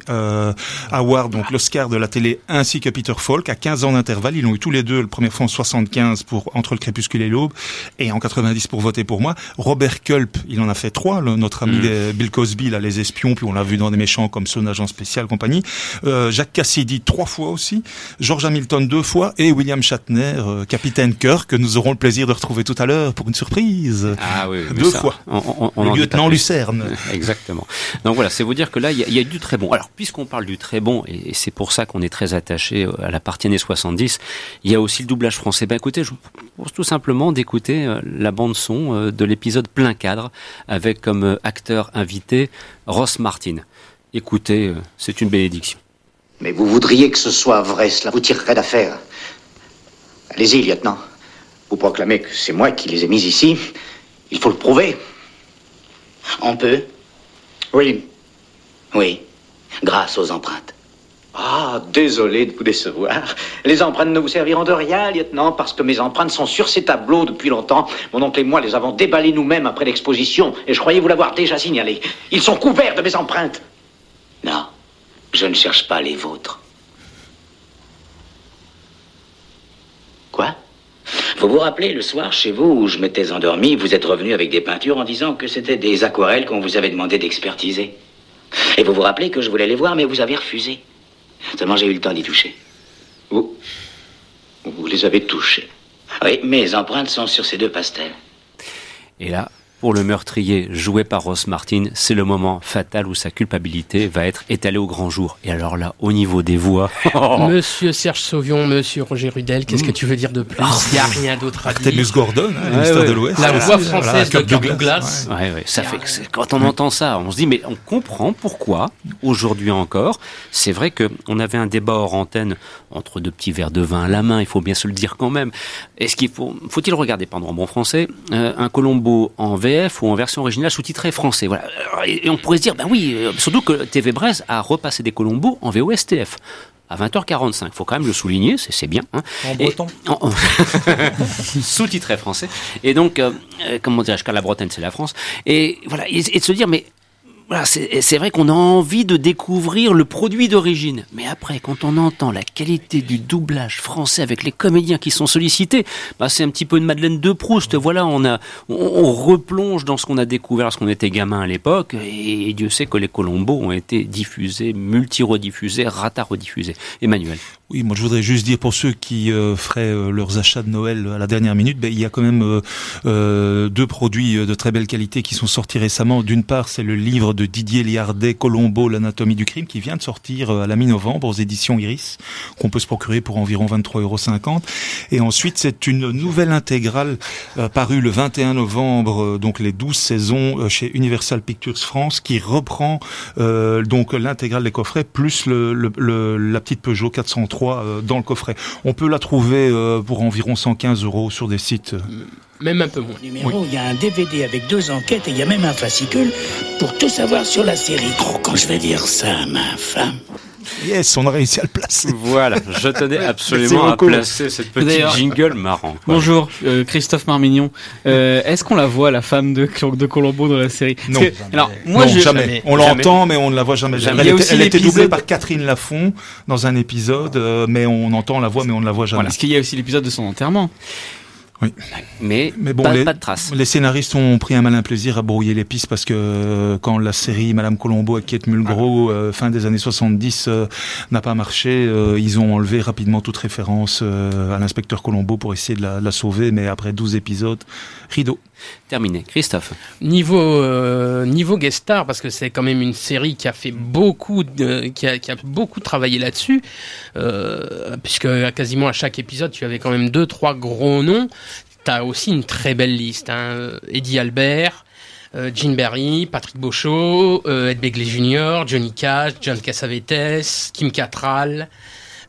euh, Award, donc l'Oscar de la télé, ainsi que Peter Falk, à 15 ans d'intervalle. Ils l'ont eu tous les deux, la première fois en 75 pour Entre le crépuscule et l'aube, et en 90 pour voter pour moi. Robert Culp, il en a fait trois, le- notre ami
Mm.
Bill Cosby, là, les espions, puis on l'a vu dans des méchants comme Son Agent Spécial, compagnie. Euh, Jacques Cassidy, trois fois aussi. George Hamilton, deux fois. Et William Shatner, euh, Capitaine Kirk, que nous aurons le plaisir de retrouver tout à l'heure pour une surprise.
Ah oui,
Deux
ça,
fois.
on- on- on
le
en dit
lieutenant. Lucerne. [LAUGHS]
Exactement. Donc voilà, c'est vous dire que là, il y, a- il y a du très bon. Alors, puisqu'on parle du très bon, et, et c'est pour ça qu'on est très attaché euh, à la partie années 70, il y a aussi le doublage français. Ben écoutez, je vous propose tout simplement d'écouter la bande son de l'épisode plein cadre, avec comme acteur invité Ross Martin. Écoutez, euh, c'est une bénédiction.
Mais vous voudriez que ce soit vrai, cela vous tirerait d'affaire. Allez-y, lieutenant. Vous proclamez que c'est moi qui les ai mis ici. Il faut le prouver.
On peut
Oui.
Oui. Grâce aux empreintes.
Ah, désolé de vous décevoir. Les empreintes ne vous serviront de rien, lieutenant, parce que mes empreintes sont sur ces tableaux depuis longtemps. Mon oncle et moi les avons déballées nous-mêmes après l'exposition, et je croyais vous l'avoir déjà signalé. Ils sont couverts de mes empreintes.
Non. Je ne cherche pas les vôtres. Quoi? Vous vous rappelez le soir chez vous où je m'étais endormi, vous êtes revenu avec des peintures en disant que c'était des aquarelles qu'on vous avait demandé d'expertiser. Et vous vous rappelez que je voulais les voir, mais vous avez refusé. Seulement j'ai eu le temps d'y toucher.
Vous. Vous les avez touchés.
Oui, mes empreintes sont sur ces deux pastels.
Et là, pour le meurtrier joué par Ross Martin, c'est le moment fatal où sa culpabilité va être étalée au grand jour. Et alors là, au niveau des voix, [LAUGHS]
Monsieur Serge Sauvion, Monsieur Roger Rudel, qu'est-ce que tu veux dire de plus Il n'y a rien d'autre à dire.
Artemus Gordon, hein,
Ouais,
mystère
ouais.
de l'Ouest.
La
Voilà.
voix
Voilà,
française de
Kirk Douglas.
Douglas.
Ouais, ouais, ça fait que quand on entend ça, on se dit mais on comprend pourquoi aujourd'hui encore. C'est vrai que on avait un débat hors antenne entre deux petits verres de vin à la main. Il faut bien se le dire quand même. Est-ce qu'il faut faut-il regarder pardon en bon français euh, un Colombo en VF ou en version originale sous-titrée français Voilà. Et, et on pourrait se dire ben oui, euh, surtout que TV Brest a repassé des Colombos en VOSTF à 20h45. Il faut quand même le souligner, c'est bien. hein.
En
Et-
breton.
en- [LAUGHS] sous-titré français. Et donc, euh, euh, comment dirais-je, car la Bretagne, c'est la France. Et voilà, et, et de se dire, mais voilà, c'est vrai qu'on a envie de découvrir le produit d'origine. Mais après, quand on entend la qualité du doublage français avec les comédiens qui sont sollicités, bah, c'est un petit peu une Madeleine de Proust. Voilà, on, a, on, on replonge dans ce qu'on a découvert lorsqu'on était gamin à l'époque. Et, Dieu sait que les Colombos ont été diffusés, multi-rediffusés, rata-rediffusés. Emmanuel.
Oui, moi je voudrais juste dire pour ceux qui euh, feraient euh, leurs achats de Noël à la dernière minute, ben, il y a quand même euh, euh, deux produits euh, de très belle qualité qui sont sortis récemment. D'une part, c'est le livre de Didier Liardet, Colombo, l'anatomie du crime, qui vient de sortir euh, à la mi-novembre aux éditions Iris, qu'on peut se procurer pour environ 23,50 euros. Et ensuite, c'est une nouvelle intégrale parue le 21 novembre, donc les 12 saisons chez Universal Pictures France, qui reprend donc l'intégrale des coffrets plus le, le- le- la petite Peugeot 403 euh, dans le coffret. On peut la trouver euh, pour environ 115 euros sur des sites. euh,
Même un peu moins.
numéro, il y a un DVD avec deux enquêtes et il y a même un fascicule pour tout savoir sur la série. Oh, quand je vais dire ça à ma femme.
Yes, on a réussi à le placer.
Voilà, je tenais [LAUGHS] absolument à placer cette petite jingle marrant. quoi.
Bonjour, euh, Christophe Marmignon. Euh, Est-ce qu'on la voit, la femme de, de Colombo dans la série?
Non,
Parce que-
jamais.
alors, moi,
non,
je,
jamais. On l'entend, mais on ne la voit jamais.
Jamais.
Elle, était, elle était doublée par Catherine Lafont dans un épisode, euh, mais on entend la voix, mais on ne la voit jamais.
Parce qu'il y a aussi l'épisode de son enterrement.
Mais,
Mais bon,
pas,
les-
pas de traces.
Les scénaristes ont pris un malin plaisir à brouiller les pistes parce que euh, quand la série Madame Colombo avec Kate Mulgrew, euh, fin des années 70, euh, n'a pas marché, ils ont enlevé rapidement toute référence à l'inspecteur Colombo pour essayer de la, de la sauver, mais après 12 épisodes, rideau.
Terminé. Christophe.
Niveau euh, niveau guest star parce que c'est quand même une série qui a fait beaucoup de, qui, a, beaucoup travaillé là-dessus euh, puisque quasiment à chaque épisode tu avais quand même deux trois gros noms t'as aussi une très belle liste hein. Eddie Albert euh, Gene Barry, Patrick Beauchot, Ed Begley Jr., Johnny Cash, John Cassavetes, Kim Cattrall,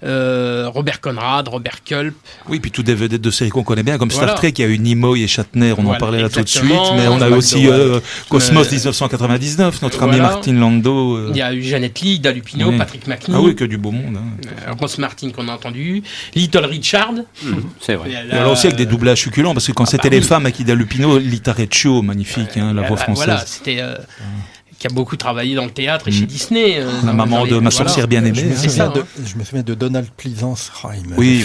euh, Robert Conrad, Robert Culp.
Oui, puis tout des vedettes de séries qu'on connaît bien, comme
Voilà.
Star Trek, il y a eu Nimoy et Shatner, on en parlait là tout de suite, mais on a
McDowell.
aussi euh, Cosmos
Euh,
1999, notre ami. Martin Lando. euh,
Il y a eu Janet Leigh, Da Lupino,
oui.
Patrick McNee.
Ah oui, que du beau monde. hein.
Euh, Ross Martin qu'on a entendu, Little Richard.
C'est vrai.
Et
Et alors aussi avec des doublages succulents, parce que quand
Ah
c'était
bah
les
oui.
femmes avec Ida Lupino, Lita Reccio, magnifique, hein, la
Euh,
voix
bah,
française.
Voilà, c'était euh, qui a beaucoup travaillé dans le théâtre et chez Disney. euh,
La maman de ma sorcière bien-aimée.
Je me,
C'est
souviens
ça,
de,
hein.
je me souviens de Donald Pleasance. Il me
Oui,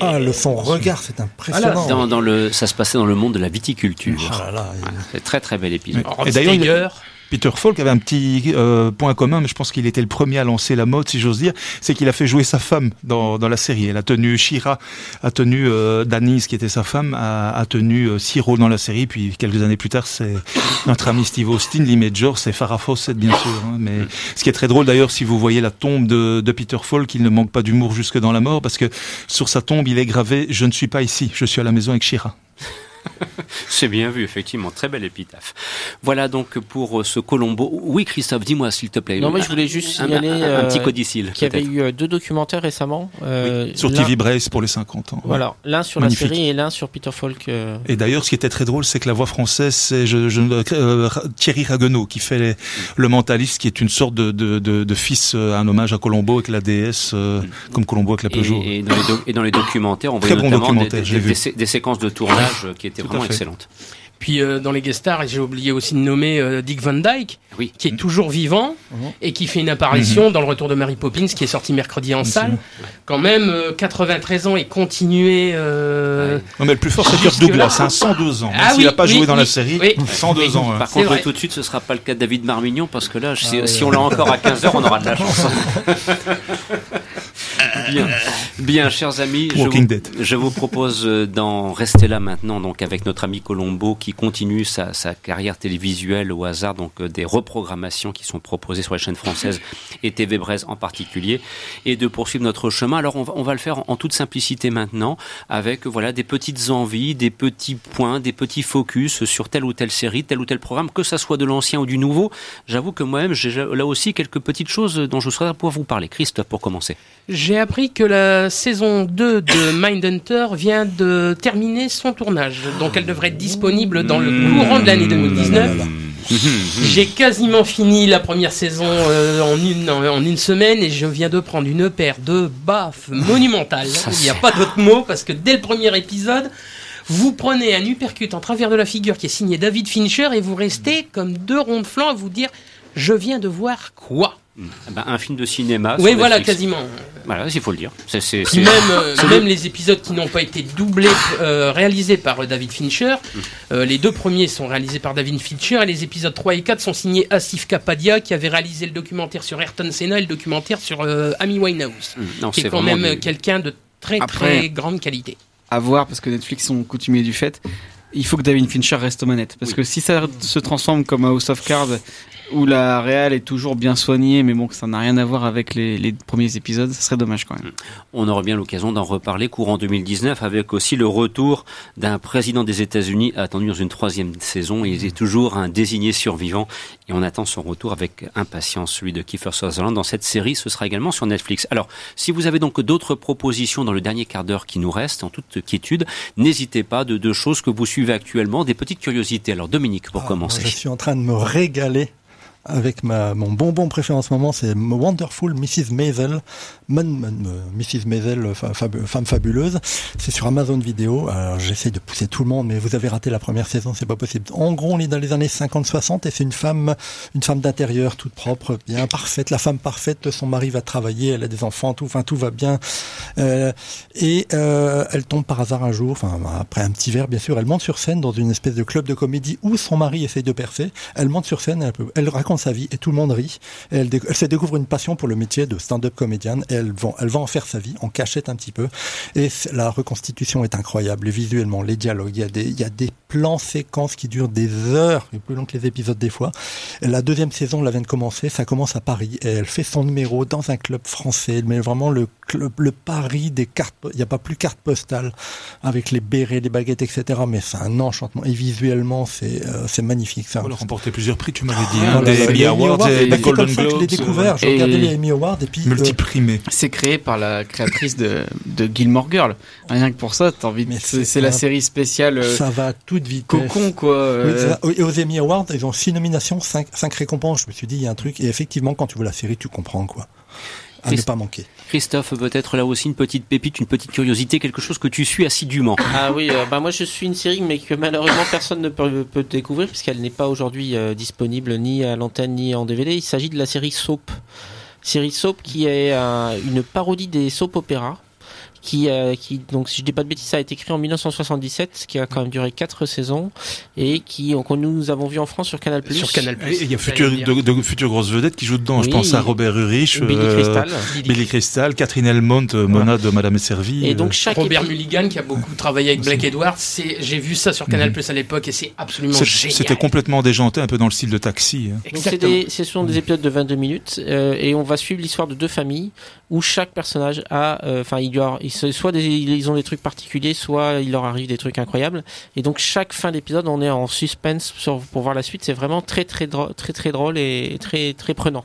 ah, le son regard, c'est impressionnant.
Dans, dans le, ça se passait dans le monde de la viticulture.
Ah là là, il-
Voilà, c'est très très bel épisode.
Et d'ailleurs. Peter Falk avait un petit euh, point commun, mais je pense qu'il était le premier à lancer la mode, si j'ose dire, c'est qu'il a fait jouer sa femme dans, dans la série. Elle a tenu Shira, a tenu euh, Danise, qui était sa femme, a, a tenu euh, six rôles dans la série. Puis quelques années plus tard, c'est notre ami Steve Austin, Lee Major, c'est Farrah Fawcett, bien sûr. hein. mais ce qui est très drôle d'ailleurs, si vous voyez la tombe de, de Peter Falk, il ne manque pas d'humour jusque dans la mort, parce que sur sa tombe, il est gravé "Je ne suis pas ici, je suis à la maison avec Shira". [LAUGHS]
C'est bien vu, effectivement, très belle épitaphe. Voilà donc pour euh, ce Colombo. Oui, Christophe, dis-moi s'il te plaît.
Non, mais je voulais juste
Un-
signaler
un, un, un petit
euh,
codicile.
qu'il y avait eu euh, deux documentaires récemment. euh,
Sur TV Brace pour les 50 ans.
Voilà, l'un sur
Magnifique.
la série et l'un sur Peter Falk. euh,
Et d'ailleurs, ce qui était très drôle, c'est que la voix française, c'est je, je, euh, Thierry Raguenaud qui fait les- le mentaliste, qui est une sorte de, de, de, de fils, euh, un hommage à Colombo avec la déesse, euh, comme Colombo avec la Peugeot.
Et, et dans les doc- et dans les documentaires, on
bon
notamment des, des-
j'ai vu.
des sé- des séquences de tournage euh, qui étaient
Tout à
vraiment
fait.
excellentes.
Puis euh, dans les guest stars, j'ai oublié aussi de nommer euh, Dick Van Dyke,
Oui.
qui est toujours vivant
Mhm.
et qui fait une apparition dans le retour de Mary Poppins, qui est sorti mercredi en salle. Quand même, euh, 93 ans et continuer. euh,
Non, mais le plus fort, c'est Kirk. Douglas, hein, 102 ans.
Ah
s'il
oui,
n'a pas
oui,
joué dans la série,
oui.
102 ans. hein.
Par contre, tout de suite, ce sera pas le cas de David Marmignon parce que là, si,
Ah
si on l'a encore à 15h, on aura de la [LAUGHS] chance. Bien, bien, chers amis, je vous,
Dead.
je vous propose euh, d'en rester là maintenant, donc avec notre ami Colombo qui continue sa, sa carrière télévisuelle au hasard, donc euh, des reprogrammations qui sont proposées sur les chaînes françaises et TV Braise en particulier, et de poursuivre notre chemin. Alors on va, on va le faire en, en toute simplicité maintenant, avec voilà des petites envies, des petits points, des petits focus sur telle ou telle série, tel ou tel programme, que ça soit de l'ancien ou du nouveau. J'avoue que moi-même, j'ai là aussi quelques petites choses dont je souhaiterais pouvoir vous parler. Christophe, pour commencer.
J'ai appris que la saison 2 de Mindhunter vient de terminer son tournage. Donc elle devrait être disponible dans le courant de l'année 2019. J'ai quasiment fini la première saison euh, en, une, en, en une semaine et je viens de prendre une paire de baffes monumentales. Il n'y a pas d'autre mot parce que dès le premier épisode, vous prenez un uppercut en travers de la figure qui est signé David Fincher et vous restez comme deux ronds de flanc à vous dire je viens de voir quoi?
Ben, un film de cinéma.
Oui,
sur
voilà,
Netflix.
quasiment.
Voilà, il faut le dire.
Même, euh, même
le-
les épisodes qui n'ont pas été doublés, euh, réalisés par euh, David Fincher, euh, les deux premiers sont réalisés par David Fincher et les épisodes 3 et 4 sont signés Asif Kapadia qui avait réalisé le documentaire sur Ayrton Senna et le documentaire sur euh, Amy Winehouse,
Hum, non,
qui
c'est
est quand même
du-
quelqu'un de très
Après-
très grande qualité.
à voir parce que Netflix sont coutumiers du fait. Il faut que David Fincher reste aux manettes parce
Oui.
que si ça se transforme comme House of Cards où la réal est toujours bien soignée mais bon que ça n'a rien à voir avec les, les premiers épisodes, ce serait dommage quand même.
On aura bien l'occasion d'en reparler courant 2019 avec aussi le retour d'un président des États-Unis attendu dans une troisième saison. Il est toujours un désigné survivant et on attend son retour avec impatience, celui de Kiefer Sutherland dans cette série. Ce sera également sur Netflix. Alors, si vous avez donc d'autres propositions dans le dernier quart d'heure qui nous reste, en toute quiétude, n'hésitez pas de deux choses que vous suivez actuellement, des petites curiosités. Alors, Dominique, pour
Ah,
commencer.
je suis en train de me régaler avec ma, mon bonbon préféré en ce moment, c'est Wonderful Mrs. Maisel, Man- euh, Mrs. Maisel, fa- fabu- femme fabuleuse. C'est sur Amazon Vidéo. J'essaie de pousser tout le monde, mais vous avez raté la première saison, c'est pas possible. En gros, on est dans les années 50-60 et c'est une femme, une femme d'intérieur, toute propre, bien parfaite, la femme parfaite. Son mari va travailler, elle a des enfants, tout, enfin tout va bien. Euh, et euh, elle tombe par hasard un jour, enfin après un petit verre bien sûr, elle monte sur scène dans une espèce de club de comédie où son mari essaye de percer. Elle monte sur scène, elle raconte sa vie et tout le monde rit. Et elle, elle se découvre une passion pour le métier de stand-up comédienne. Et elle va, elle va en faire sa vie, en cachette un petit peu. Et la reconstitution est incroyable. Et visuellement, les dialogues, il y a des, il y a des plans séquences qui durent des heures, et plus long que les épisodes des fois. Et la deuxième saison, là vient de commencer. Ça commence à Paris et elle fait son numéro dans un club français. Mais vraiment le club, le Paris des cartes. Il n'y a pas plus carte postale avec les bérets, les baguettes, etc. Mais c'est un enchantement. Et visuellement, c'est euh, c'est magnifique. Ça.
Elle a remporté plusieurs prix, tu m'avais dit,
Ah,
hein,
là,
des
là,
Emmy
les
Awards, Golden
que je l'ai
Globes.
découvert. J'ai
Et-
regardé les Emmy Awards et puis euh,
Multiprimé.
C'est créé par la créatrice de, de Gilmore Girl. Rien que pour ça, t'as envie C'est la série spéciale euh,
ça va à toute vitesse.
cocon quoi. Euh,
et aux Emmy Awards, ils ont six nominations, cinq, cinq récompenses. Je me suis dit, il y a un truc. Et effectivement, quand tu vois la série, tu comprends quoi. À ne pas manquer.
Christophe, peut-être là aussi une petite pépite, une petite curiosité, quelque chose que tu suis assidûment.
Ah oui, euh, bah moi je suis une série mais que malheureusement personne ne peut, peut découvrir puisqu'elle n'est pas aujourd'hui euh, disponible ni à l'antenne ni en DVD. Il s'agit de la série Soap. Série Soap qui est euh, une parodie des soap opéras qui, euh, qui donc si je dis pas de bêtises, ça a été créé en 1977, qui a quand même duré quatre saisons et qui que nous avons vu en France sur Canal+.
Sur Canal+.
Et il y a futur, de, de, futures grosses vedettes qui jouent dedans. Je pense à Robert Urich,
Billy
euh,
Crystal,
Billy Crystal, Catherine Elmont, euh, Mona de Madame est servie.
Et donc chaque
Robert
épi-
Mulligan qui a beaucoup travaillé avec Black Edwards, c'est j'ai vu ça sur Canal Plus à l'époque et c'est absolument génial.
C'était complètement déjanté, un peu dans le style de Taxi. hein.
Donc c'est des, ce sont des épisodes de 22 minutes euh, et on va suivre l'histoire de deux familles où chaque personnage a, euh, enfin il il soit des, ils ont des trucs particuliers, soit il leur arrive des trucs incroyables. Et donc chaque fin d'épisode, on est en suspense pour voir la suite. C'est vraiment très très drôle, très très drôle et très très prenant.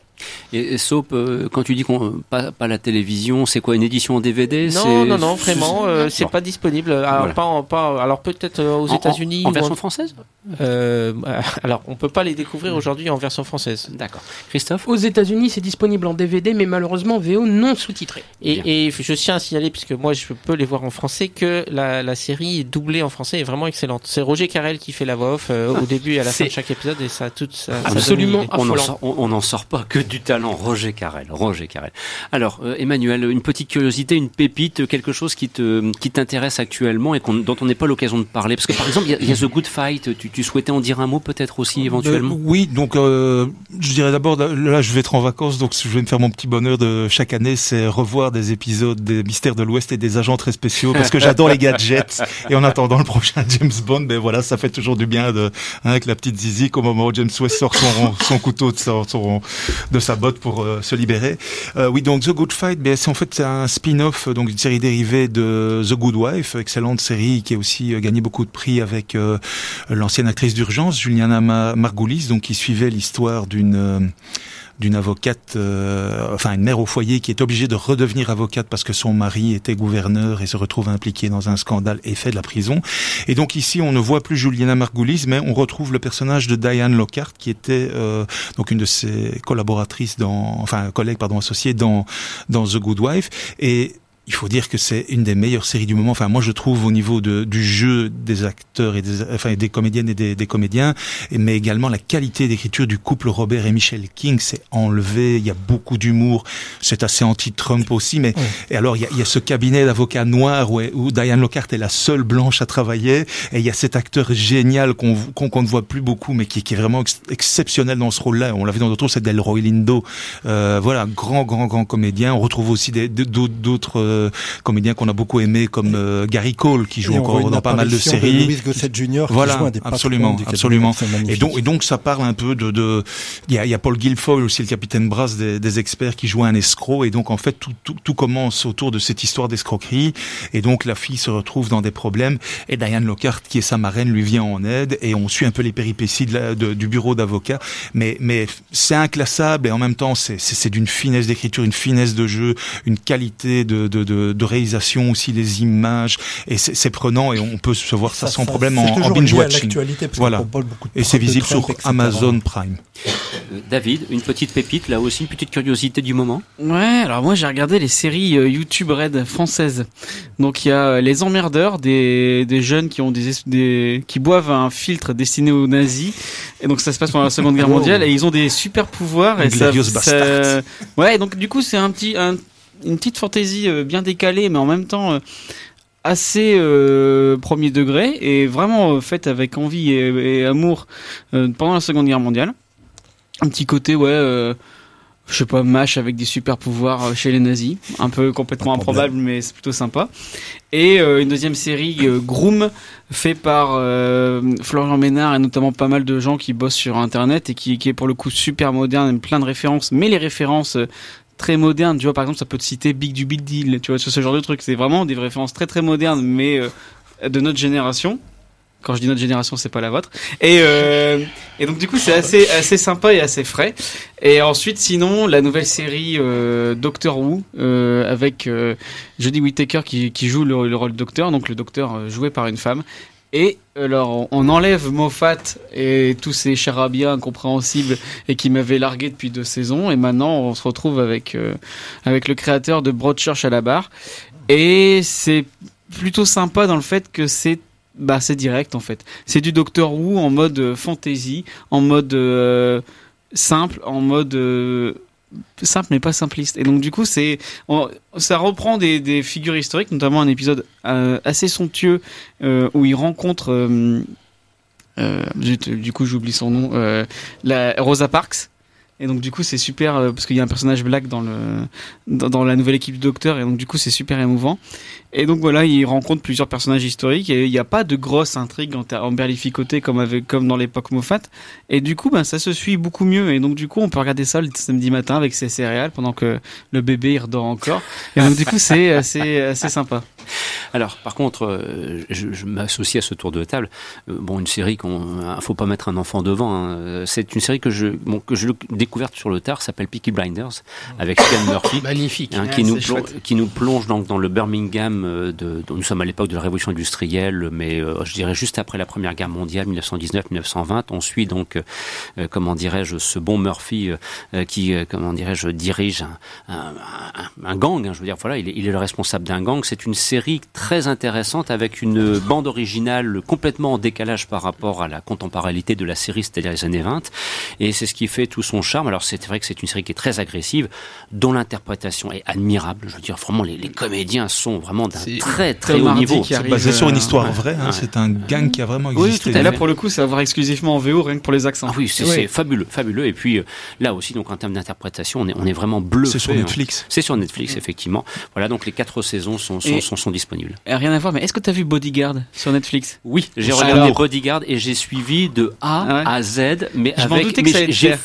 Et, et Soap, euh, quand tu dis qu'on pas, pas la télévision, c'est quoi une édition en DVD
Non, non, non, vraiment, euh, c'est pas disponible. Alors,
Voilà.
pas, en- pas, alors peut-être euh, aux
En- en-
États-Unis.
en version française?
Euh, [LAUGHS] Alors, on peut pas les découvrir aujourd'hui en version française.
D'accord. Christophe?
Aux États-Unis, c'est disponible en DVD, mais malheureusement VO non sous-titré.
Et, et je tiens à signaler, puisque moi je peux les voir en français, que la, la série doublée en français est vraiment excellente. C'est Roger Carrel qui fait la voix off euh, au début et à la fin de chaque épisode, et ça a toute ça,
absolument
on n'en sort, on- on n'en sort pas que du talent. Roger Carrel, Roger Carrel. Alors, euh, Emmanuel, une petite curiosité, une pépite, quelque chose qui te qui t'intéresse actuellement et dont on n'est pas l'occasion de parler? Parce que par exemple, il y, a- il y a The Good Fight. Tu, tu souhaitais en dire un mot peut-être aussi éventuellement?
Euh, oui, donc euh, je dirais d'abord, là je vais être en vacances, donc je vais me faire mon petit bonheur de chaque année, c'est revoir des épisodes des Mystères de l'Ouest et des agents très spéciaux, parce que j'adore les gadgets. Et en attendant le prochain [LAUGHS] James Bond, ben voilà, ça fait toujours du bien de, hein, avec la petite Zizi, au moment où James West sort son, son couteau de son- de sa botte pour euh, se libérer. Euh, oui, donc The Good Fight, ben, c'est en fait un spin-off, euh, donc une série dérivée de The Good Wife, excellente série qui a aussi gagné beaucoup de prix avec l'ancienne actrice d'urgence Juliana Ma- Margulis, donc qui suivait l'histoire d'une d'une avocate, euh, enfin une mère au foyer qui est obligée de redevenir avocate parce que son mari était gouverneur et se retrouve impliqué dans un scandale et fait de la prison. Et donc ici, on ne voit plus Juliana Margulis, mais on retrouve le personnage de Diane Lockhart qui était euh, donc une de ses collaboratrices dans, enfin collègue pardon associée dans dans The Good Wife et il faut dire que c'est une des meilleures séries du moment. Enfin, moi, je trouve au niveau de, du jeu des acteurs et des, enfin, des comédiennes et des, des comédiens, mais également la qualité d'écriture du couple Robert et Michelle King, c'est enlevé. Il y a beaucoup d'humour. C'est assez anti-Trump aussi, mais et alors il y a, il y a ce cabinet d'avocats noirs où, où Diane Lockhart est la seule blanche à travailler, et il y a cet acteur génial qu'on qu'on ne voit plus beaucoup, mais qui, qui est vraiment ex- exceptionnel dans ce rôle-là. On l'a vu dans d'autres, c'est Delroy Lindo. Euh, voilà, grand, grand, grand comédien. On retrouve aussi d'autres d'autres euh, comédiens qu'on a beaucoup aimés, comme euh, Gary Cole, qui joue
Et
encore dans pas mal de séries.
Louis Gossett Jr. qui
Voilà,
joue un des
absolument,
cabinet,
absolument. Et donc, et donc, ça parle un peu de, de, il y a, il y a Paul Guilfoyle aussi, le capitaine Brass des, des experts, qui joue un escroc. Et donc, en fait, tout, tout, tout commence autour de cette histoire d'escroquerie. Et donc, la fille se retrouve dans des problèmes. Et Diane Lockhart, qui est sa marraine, lui vient en aide. Et on suit un peu les péripéties de la- de- du bureau d'avocat. Mais, mais c'est inclassable et en même temps, c'est, c'est, c'est d'une finesse d'écriture, une finesse de jeu, une qualité de, de, de, de réalisation aussi, les images. Et c'est, prenant et on peut se voir ça,
Ça,
sans
ça,
problème en, en
toujours
binge
lié à
watching.
l'actualité, parce qu'on
Voilà. Et c'est visible
Trump,
sur
etc.
Amazon Prime.
Euh, David, une petite pépite, là aussi, une petite curiosité du moment.
Ouais, alors moi j'ai regardé les séries euh, YouTube Red françaises. Donc il y a Les Emmerdeurs, des, des jeunes qui ont des, es- des qui boivent un filtre destiné aux nazis. Et donc ça se passe pendant la Seconde Guerre [LAUGHS] mondiale et ils ont des super pouvoirs. Et ça, ça- ouais, donc du coup c'est un petit un- une petite fantaisie euh, bien décalée, mais en même temps euh, assez euh, premier degré et vraiment euh, faite avec envie et, et amour euh, pendant la Seconde Guerre mondiale. Un petit côté ouais. je sais pas, Mash avec des super pouvoirs chez les nazis. Un peu complètement improbable, mais c'est plutôt sympa. Et une deuxième série, Groom, fait par Florian Ménard et notamment pas mal de gens qui bossent sur Internet et qui, qui est pour le coup super moderne, plein de références, mais les références très modernes, tu vois, par exemple, ça peut te citer Big du Big Deal, tu vois, ce genre de truc. C'est vraiment des références très très modernes, mais euh, de notre génération. Quand je dis notre génération, c'est pas la vôtre. Et, euh, et donc du coup, c'est assez assez sympa et assez frais. Et ensuite, sinon, la nouvelle série euh, Doctor Who euh, avec Jodie Whittaker qui, joue le, le rôle docteur, donc le docteur joué par une femme, Et alors, on- enlève Moffat et tous ces charabia incompréhensibles et qui m'avaient largué depuis deux saisons. Et maintenant, on se retrouve avec, euh, avec le créateur de Broadchurch à la barre. Et c'est plutôt sympa dans le fait que c'est bah direct en fait. C'est du Doctor Who en mode euh, fantasy, en mode euh, simple, en mode simple mais pas simpliste. Et donc du coup c'est ça reprend des, figures historiques, notamment un épisode euh, assez somptueux euh, où il rencontre euh, du coup j'oublie son nom, Rosa Parks. Et donc du coup c'est super euh, parce qu'il y a un personnage black dans le dans, la nouvelle équipe du Docteur et donc du coup c'est super émouvant. Et donc voilà, il rencontre plusieurs personnages historiques et il n'y a pas de grosse intrigue en, en berlificoté comme avec comme dans l'époque Moffat. Et du coup ben ça se suit beaucoup mieux et donc du coup on peut regarder ça le samedi matin avec ses céréales pendant que le bébé il redort encore. Et donc du coup c'est assez assez sympa.
Alors, par contre, euh, je, m'associe à ce tour de table. Euh, bon, une série qu'on, euh, faut pas mettre un enfant devant. hein. Euh, C'est une série que je, bon, que je découverte sur le tard, s'appelle Peaky Blinders, avec Cillian Murphy, [COUGHS]
Magnifique.
hein,
Ah,
qui nous plonge, qui nous plonge donc dans le Birmingham euh, de, nous sommes à l'époque de la Révolution industrielle, mais euh, je dirais juste après la Première Guerre mondiale, 1919-1920. On suit donc, euh, euh, comment dirais-je, ce bon Murphy euh, euh, qui, comment dirais-je, dirige un, un, un- un gang. hein, je veux dire, voilà, il est, il est le responsable d'un gang. C'est une série très intéressante avec une bande originale complètement en décalage par rapport à la contemporanéité de la série, c'est-à-dire les années 20. Et c'est ce qui fait tout son charme. Alors c'est vrai que c'est une série qui est très agressive, dont l'interprétation est admirable. Je veux dire, vraiment, les, les comédiens sont vraiment d'un
C'est
très très haut niveau.
qui arrive,
Basé sur une
euh,
histoire
ouais.
vraie, hein,
Ouais.
c'est un gang qui a vraiment
Oui,
existé.
tout à
Et là pour le coup c'est à voir exclusivement en VO rien que pour les accents.
Ah oui, c'est
Oui.
c'est fabuleux, fabuleux. Et puis euh, là aussi, donc en termes d'interprétation, on est, on est vraiment bluffé.
C'est sur
hein.
Netflix.
C'est sur Netflix, effectivement. Voilà, donc les quatre saisons sont, sont,
Et-
sont, sont disponibles.
Rien à voir mais est-ce que tu as vu Bodyguard sur Netflix?
Oui, j'ai regardé Bodyguard et j'ai suivi de A
Ah ouais
à Z, mais
Je
avec, mais j'ai,
plaire.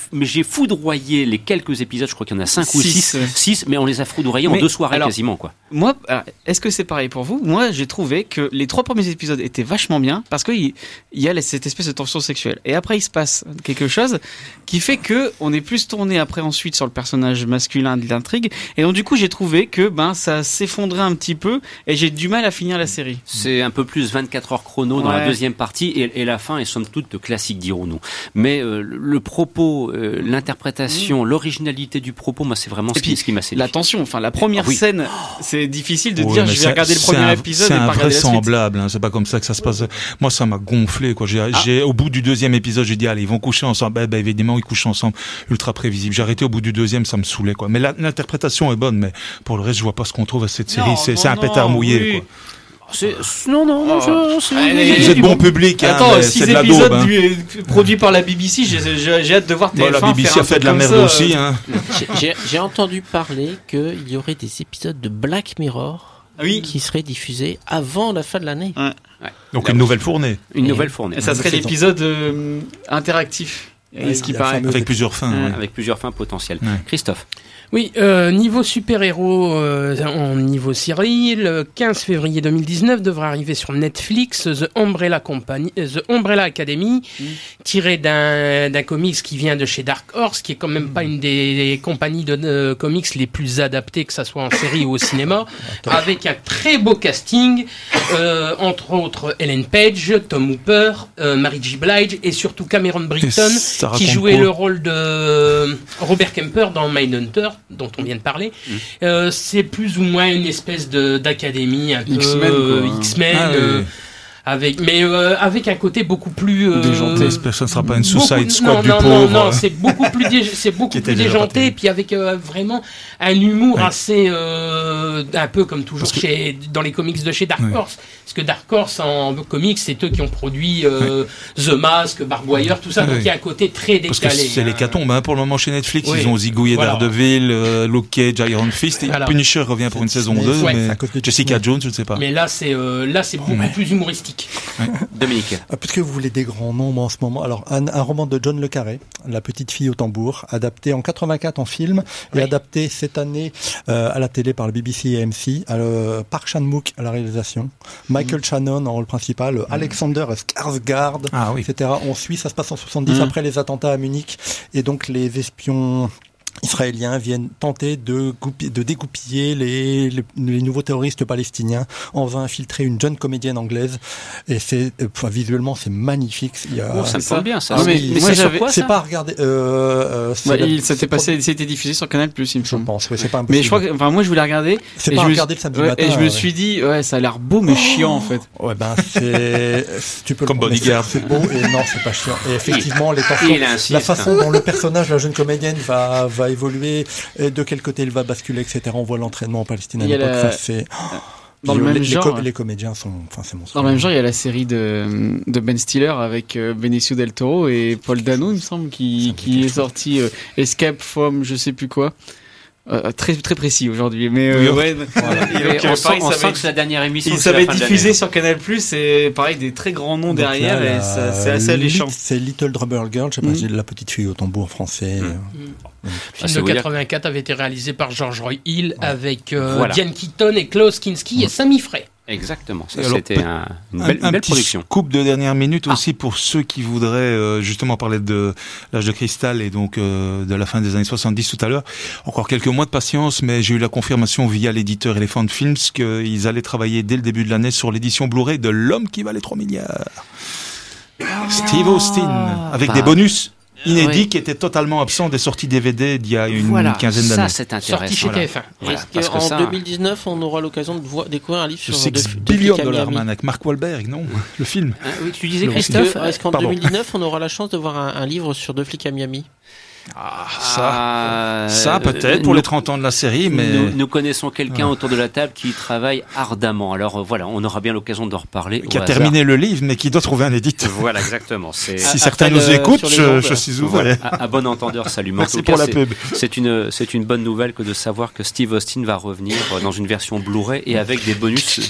Foudroyé les quelques épisodes, je crois qu'il y en a cinq ou
Six,
six,
ouais.
six, mais on les a foudroyés en deux soirées
alors-
quasiment, quoi.
Moi, alors, est-ce que c'est pareil pour vous? Moi, j'ai trouvé que les trois premiers épisodes étaient vachement bien parce qu'il il y a cette espèce de tension sexuelle. Et après, il se passe quelque chose qui fait que on est plus tourné après ensuite sur le personnage masculin de l'intrigue. Et donc, du coup, j'ai trouvé que ben ça s'effondrait un petit peu et j'ai du mal à finir la série.
C'est un peu plus 24 heures chrono dans la deuxième partie et, et la fin est somme toute classique, dirons-nous. Mais euh, le, le propos, euh, l'interprétation, l'originalité du propos, moi, c'est vraiment.
Et
ce,
puis,
qui, m'a séduit.
La tension, enfin la première
Ah oui.
scène, c'est difficile de
Ouais,
dire je vais regarder le premier
un-
épisode et
C'est
pas regarder la suite.
invraisemblable, hein, c'est pas comme ça que ça se passe. Moi, ça m'a gonflé, quoi. J'ai,
Ah.
j'ai, au bout du deuxième épisode, j'ai dit, allez, ils vont coucher ensemble. Ben, ben, évidemment, ils couchent ensemble. Ultra prévisible. J'ai arrêté au bout du deuxième, ça me saoulait, quoi. Mais l'interprétation est bonne, mais pour le reste, je vois pas ce qu'on trouve à cette série.
Non,
c'est, un pétard mouillé,
oui.
quoi.
C'est- Non, non,
Oh.
je- c'est-
Allez,
Vous êtes bon public, hein,
Attends,
mais
six
c'est de la
épisodes
daube, hein.
du- produits par la BBC, j'ai hâte de voir TF1
Bon, la BBC
faire
a fait de la merde
ça,
aussi, hein.
J'ai- entendu parler qu'il y aurait des épisodes de Black Mirror
Oui.
qui seraient diffusés avant la fin de l'année.
Donc, une nouvelle fournée.
Une
Et-
nouvelle fournée.
Ça serait l'épisode euh, interactif. Et ce qui paraît.
Avec plusieurs fins,
ouais.
Avec plusieurs fins potentielles. Christophe.
Oui, euh, niveau super-héros euh, en niveau série, le 15 février 2019 devra arriver sur Netflix The Umbrella Company, euh, The Umbrella Academy, tiré d'un d'un comics qui vient de chez Dark Horse, qui est quand même pas une des, compagnies de euh, comics les plus adaptées, que ça soit en série ou au cinéma, avec un très beau casting, euh, entre autres Ellen Page, Tom Hooper, Mary J. Blige et surtout Cameron Britton qui jouait
quoi
le rôle de Robert Kemper dans Mindhunter, dont on vient de parler. Euh, c'est plus ou moins une espèce de d'académie un peu
X-Men,
euh, X-Men,
Ah,
euh,
oui.
Avec mais euh, avec un côté beaucoup plus euh,
Déjanté, j'espère que ça ne sera pas une
beaucoup-
Suicide Squad
non,
du
non,
pauvre.
Non, non, c'est beaucoup plus [LAUGHS] c'est beaucoup plus déjanté,
terrible.
puis avec euh, vraiment un humour
Ouais.
assez euh, un peu comme toujours
que-
chez dans les comics de chez Dark
Ouais.
Horse. Parce que Dark Horse en comics, c'est eux qui ont produit euh, The Mask, Barbwire, tout ça.
Ouais.
Donc il y a un côté très
Parce que
décalé.
c'est
hein.
l'hécatombe hein, pour le moment chez Netflix. Ils ont zigouillé
Voilà.
Daredevil, euh, Luke Cage, Iron Fist. Et
Voilà.
Punisher revient pour une saison
Disney,
2.
ouais,
mais Jessica. Jones, je ne sais pas.
Mais là, c'est euh, là, c'est beaucoup
Ouais.
plus humoristique.
Dominique.
Ah, [LAUGHS] Puisque vous voulez des grands noms en ce moment, alors un, un roman de John Le Carré, La petite fille au tambour, adapté en 84 en film et
Oui.
adapté cette année euh, à la télé par le BBC et AMC, à le, Park Chan-wook à la réalisation, Michael Shannon en rôle principal, Alexander Skarsgård,
Ah oui.
etc. On suit, ça se passe en 70
Mhm.
après les attentats à Munich et donc les espions israéliens viennent tenter de, de dégoupiller les, les, les nouveaux terroristes palestiniens en faisant infiltrer une jeune comédienne anglaise. Et c'est, euh, enfin, visuellement, c'est magnifique. Il y a,
Oh, ça me semble bien, ça.
Ah
mais-
oui,
mais
c'est quoi, pas à regarder. Euh, euh, la-
il s'était
c'est
passé,
pas-
c'était diffusé sur Canal Plus, il me
Je
semble.
pense, ouais, c'est pas
Mais je crois que, enfin, moi, je voulais regarder.
C'est pas
je
à
me-
regarder le samedi
ouais,
matin.
Et je me
ouais.
suis dit, ouais, ça a l'air beau, mais chiant, en fait.
Ouais, ben, c'est, tu peux
Comme
le
Bodyguard.
C'est beau et non, c'est pas chiant. Et effectivement, les tensions, la façon dont le personnage, la jeune comédienne, va, va évoluer, et de quel côté il va basculer, etc. On voit l'entraînement en Palestine à l'époque.
la-
ça, c'est,
Dans le même
les,
genre.
co- les comédiens sont, enfin, c'est.
Dans le même genre, il y a la série de, de Ben Stiller avec euh, Benicio del Toro et Paul Dano, il me semble, qui, qui est sorti euh, Escape from je sais plus quoi. Euh, très très précis aujourd'hui, mais euh,
Oui,
ouais.
Et
donc,
on sent,
pareil,
on
ça
sent
va
que c'est la dernière émission.
il s'avait diffusé sur Canal Plus et pareil des très grands noms
Donc
derrière
là,
et
la-
c'est assez alléchant.
C'est Little Drummer Girl, je sais pas,
Mm.
la petite fille au tambour français.
Mm.
euh,
Le
Ah,
de
vous dire-
84 avait été réalisé par George Roy Hill avec euh,
Voilà.
Diane Keaton et Klaus Kinski et Sammy Frey.
Exactement. Ça, c'était un- une
Un,
belle,
un
belle
petit
production.
scoop de dernière minute
Ah.
aussi pour ceux qui voudraient euh, justement parler de l'âge de cristal et donc euh, de la fin des années 70 tout à l'heure. Encore quelques mois de patience, mais j'ai eu la confirmation via l'éditeur Elephant Films qu'ils allaient travailler dès le début de l'année sur l'édition Blu-ray de L'homme qui valait 3 milliards. Steve Austin, avec
bah,
des bonus inédits
ouais.
qui étaient totalement absents des sorties DVD d'il y a une
Voilà,
quinzaine
ça
d'années.
c'est
Sorti
intéressant.
chez
Voilà.
TF1.
Voilà,
Est-ce qu'en
ça-
2019, on aura l'occasion de voir, découvrir un livre
Le
sur
Six Billion Dollar Man avec Mark Wahlberg, non [LAUGHS] Le film.
Hein, oui, tu disais Christophe
est-ce qu'en
Pardon.
2019, on aura la chance de voir un, un livre sur deux flics à Miami?
Ah,
Ah,
Ça, peut-être,
euh,
pour
nous-
les 30 ans de la série, mais...
Nous, nous connaissons quelqu'un
Ah.
autour de la table qui travaille ardemment. Alors euh, voilà, on aura bien l'occasion d'en reparler.
qui a
hasard.
terminé le livre, mais qui doit trouver un édite.
Voilà, exactement.
Si certains nous écoutent, je, suis
Voilà,
ouvert.
à, à bon entendeur, salut. [LAUGHS] En
Merci
tout
pour
cas,
la pub.
C'est une, une bonne nouvelle que de savoir que Steve Austin va revenir euh, dans une version Blu-ray et avec des bonus.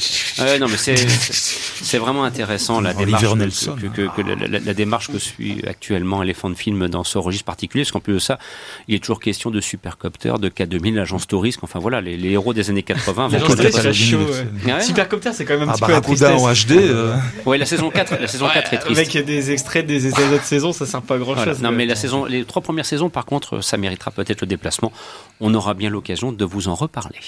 Non, mais c'est, vraiment intéressant la démarche que,
Nelson.
que, que- que la, la- la démarche que suit actuellement Elephant Film dans ce registre particulier, parce plus de ça, il est toujours question de Supercopter, de K2000, l'agence Tourisme. Enfin voilà, les, les héros des années 80 vont
L'agence c'est chaud, ouais.
Ouais.
Supercopter, c'est quand même un
Ah,
petit peu la tristesse.
en HD. euh, [LAUGHS]
Ouais, la saison 4, la saison 4 est triste.
Avec des extraits des, des autres saisons, ça sert pas à grand
Voilà.
chose.
Non, mais la saison, les trois premières saisons, par contre, ça méritera peut-être le déplacement. On aura bien l'occasion de vous en reparler.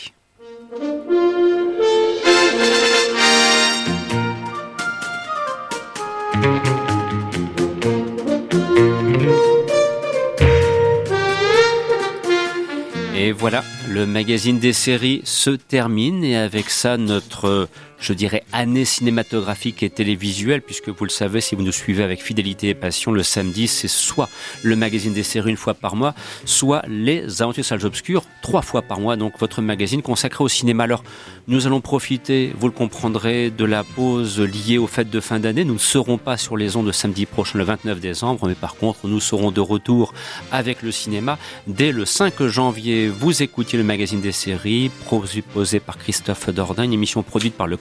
Et voilà, le magazine des séries se termine. Et avec ça notre, je dirais, année cinématographique et télévisuelle, puisque vous le savez, si vous nous suivez avec fidélité et passion, le samedi, c'est soit le magazine des séries une fois par mois, soit les aventures salles obscures trois fois par mois, donc votre magazine consacré au cinéma. Alors, nous allons profiter, vous le comprendrez, de la pause liée aux fêtes de fin d'année. Nous ne serons pas sur les ondes de samedi prochain, le 29 décembre, mais par contre, nous serons de retour avec le cinéma dès le 5 janvier. Vous écoutiez le magazine des séries, proposé par Christophe Dordain, une émission produite par le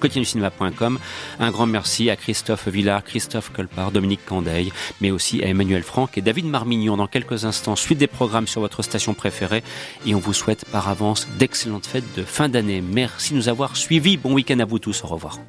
Un grand merci à Christophe Villard, Christophe Colpart, Dominique Candeil, mais aussi à Emmanuel Franck et David Marmignon. Dans quelques instants, suite des programmes sur votre station préférée et on vous souhaite par avance d'excellentes fêtes de fin d'année. Merci de nous avoir suivis. Bon week-end à vous tous. Au revoir.